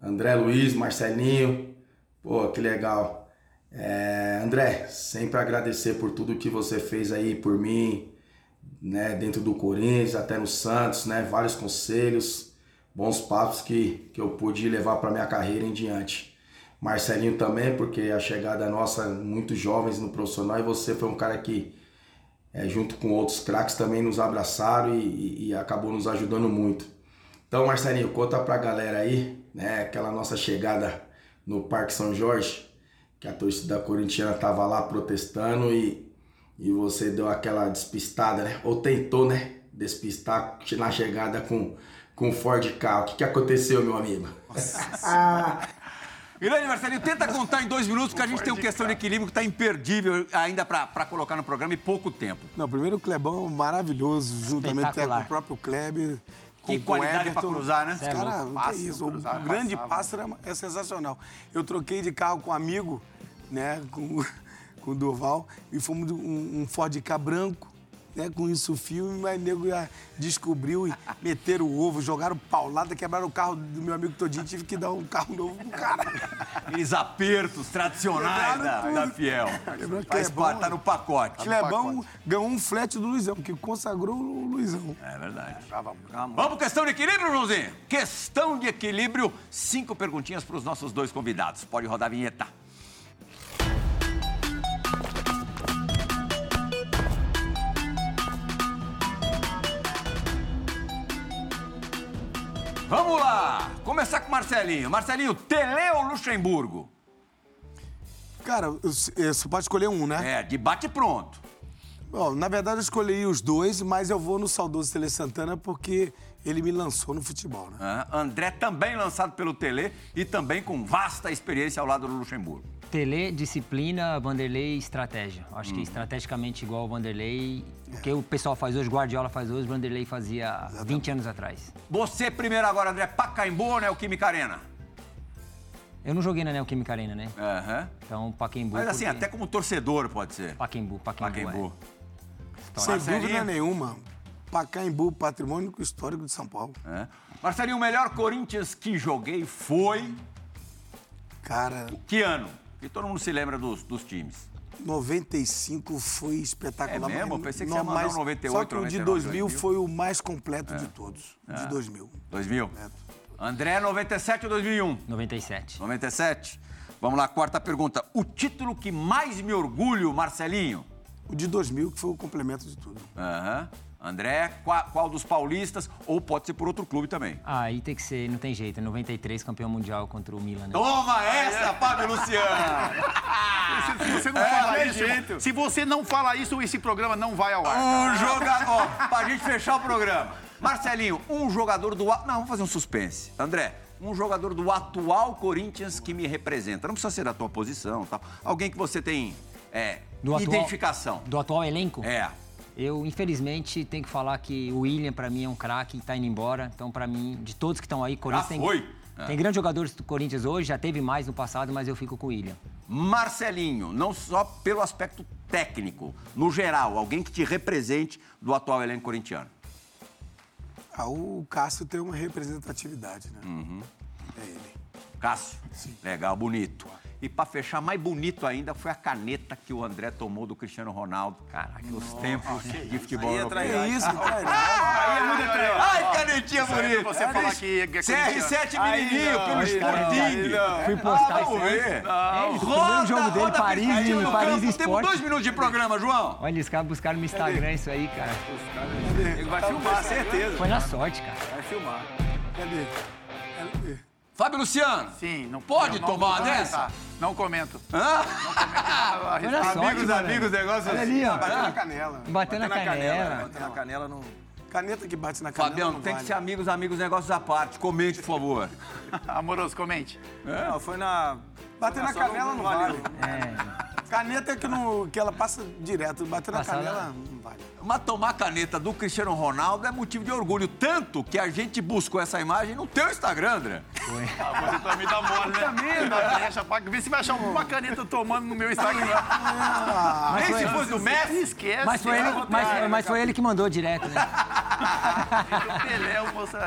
André Luiz, Marcelinho. Pô, que legal. É, André, sempre agradecer por tudo que você fez aí por mim, né, dentro do Corinthians, até no Santos, né, vários conselhos, bons papos que, que eu pude levar para minha carreira em diante. Marcelinho também, porque a chegada nossa, muito jovens no profissional, e você foi um cara que, é, junto com outros craques, também nos abraçaram e, e, e acabou nos ajudando muito. Então, Marcelinho, conta pra galera aí, né, aquela nossa chegada no Parque São Jorge, que a torcida corintiana tava lá protestando e, e você deu aquela despistada, né? Ou tentou, né? Despistar na chegada com, com Ford K. O que, que aconteceu, meu amigo? Grande Marcelinho, tenta contar em dois minutos, que a gente tem uma questão de equilíbrio que está imperdível ainda para colocar no programa e pouco tempo. Não, primeiro o Clebão maravilhoso, juntamente até com o próprio Kleber. Que com qualidade pra cruzar, né? Cara, Passa, que isso, cruzar, o grande passava. pássaro é sensacional. Eu troquei de carro com um amigo, né, com, com o Durval, e fomos um, um Ford K branco, né, com isso filme, mas o nego já descobriu e meteram o ovo, jogaram paulada, quebraram o carro do meu amigo todinho, tive que dar um carro novo pro cara. Aqueles apertos tradicionais da, da. Fiel. Faz Clebão, parte, tá no pacote. Clebão ganhou um flat do Luizão, que consagrou o Luizão. É verdade. Tava- Vamos pro questão de equilíbrio, Joãozinho? Questão de equilíbrio, cinco perguntinhas para os nossos dois convidados. Pode rodar a vinheta. Vamos lá! Começar com o Marcelinho. Marcelinho, Tele ou Luxemburgo? Cara, eu- você pode escolher um, né? É, debate pronto. Bom, na verdade eu escolhi os dois, mas eu vou no saudoso Tele Santana porque ele me lançou no futebol, né? Ah, André também lançado pelo Tele e também com vasta experiência ao lado do Luxemburgo. Tele, disciplina, Vanderlei, estratégia. Acho Hum. que estrategicamente igual ao Vanderlei. O que o pessoal faz hoje, Guardiola faz hoje, Vanderlei fazia 20 anos atrás. Você primeiro agora, André, Pacaembu ou Neoquímica Arena? Eu não joguei na Neoquímica Arena, né? Aham. Então, Pacaembu. Mas assim, porque- até como torcedor pode ser. Pacaembu, Pacaembu. Pacaembu. É. Sem dúvida nenhuma. Pacaembu, patrimônio histórico de São Paulo. É. Marcelinho, o melhor Corinthians que joguei foi... Cara, Que ano? Que todo mundo se lembra dos, dos times. 95 foi espetacular. É mesmo? mas- Pensei que não, você ia mandar mas um 98, Só que o de 99, 2000 2000. foi o mais completo de todos. O É. de 2000. 2000? É. André, 97 ou 2001? 97. 97. Vamos lá, quarta pergunta. O título que mais me orgulho, Marcelinho? O de 2000 que foi o complemento de tudo. Aham. André, qual, qual dos paulistas? Ou pode ser por outro clube também. Ah, aí tem que ser, não tem jeito. 93, campeão mundial contra o Milan, né? Toma essa, Fábio Luciano! Se você não É, fala isso, jeito. se você não fala isso, esse programa não vai ao ar. Um jogador. Ó, pra gente fechar o programa. Marcelinho, um jogador do. Não, vamos fazer um suspense. André, um jogador do atual Corinthians que me representa. Não precisa ser da tua posição tal. Alguém que você tem é, Do atual- identificação. Do atual elenco? É. Eu, infelizmente, tenho que falar que o William, pra mim, é um craque e tá indo embora. Então, pra mim, de todos que estão aí, Corinthians tem. foi? É. Tem grandes jogadores do Corinthians hoje, já teve mais no passado, mas eu fico com o William. Marcelinho, não só pelo aspecto técnico, no geral, alguém que te represente do atual elenco corintiano. Ah, o Cássio tem uma representatividade, né? Uhum. É ele. Cássio, legal, bonito. E pra fechar, mais bonito ainda foi a caneta que o André tomou do Cristiano Ronaldo. Caraca, os tempos de futebol Aí é europeu. É isso, cara. Aí é muito traidor. Ai, canetinha é bonita. você falar que- é CR7 Aí menininho, pelo Sporting. Fui postar Ah, isso vamos aí. ver. É, o jogo dele, Paris, Paris campo. Temos Esporte. dois minutos de programa, João. Olha, os caras buscaram no Instagram isso aí, cara. Ele vai filmar, certeza. Foi na sorte, cara. Vai filmar. Cadê? Cadê? Fábio Luciano. Sim, não Pode não tomar comentar. dessa? Não comento. Hã? Na sorte, Amigos, amigos, negócio Olha ali, ó. Bateu na canela. Bateu na canela. Bater na canela não. Caneta que bate na canela. Fabiano, não tem que vale. ser amigos, amigos, negócios à parte. Comente, por favor. Amoroso, comente. Não, foi na. Bater na Só canela não vale. É. Caneta é que, não, que ela passa direto. Bater na Passar canela na- não vale. Mas tomar caneta do Cristiano Ronaldo é motivo de orgulho. Tanto que a gente buscou essa imagem no teu Instagram, André. Ah, você também dá mole, né? Também, pra... Vê se vai achar uma caneta tomando no meu Instagram. Nem se fosse do Messi. Esquece. Mas foi, ele, mas, mas foi ele que mandou direto, né?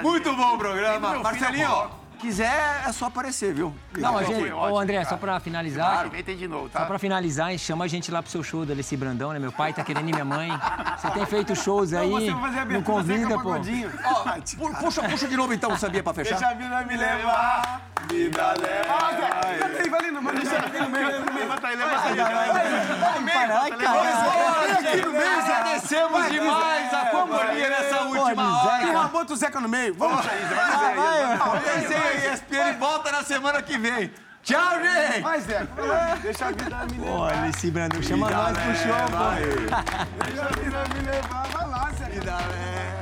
Muito bom o programa. Marcelinho, coloca. Quiser, é só aparecer, viu? Não, a gente, ô André, cara. só pra finalizar, que vem tem de novo, tá? só pra finalizar, chama a gente lá pro seu show do Alessi Brandão, né? Meu pai tá querendo ir, minha mãe. Você tem feito shows aí, Você vai fazer a não abertura convida, pô. Ó, pu- puxa, puxa de novo então sabia pra fechar. Deixa a vida me levar. Vida leva. Ah, canta aí, vai ali no meio. Deixa no meio, no meio. Levanta aí, levanta aí. Ai, caralho. Agradecemos demais a companhia nessa última Zé, hora. E Raboto Zeca no meio. Vamos aí, O Resenha ESPN volta na semana que vem. Tchau, gente! Vai, Zeca. vai. Deixa a vida me levar. Pô, Alessi Brandão, chama nós pro show, pô. Deixa a vida me levar. Vai lá, Zeca. Vida leve.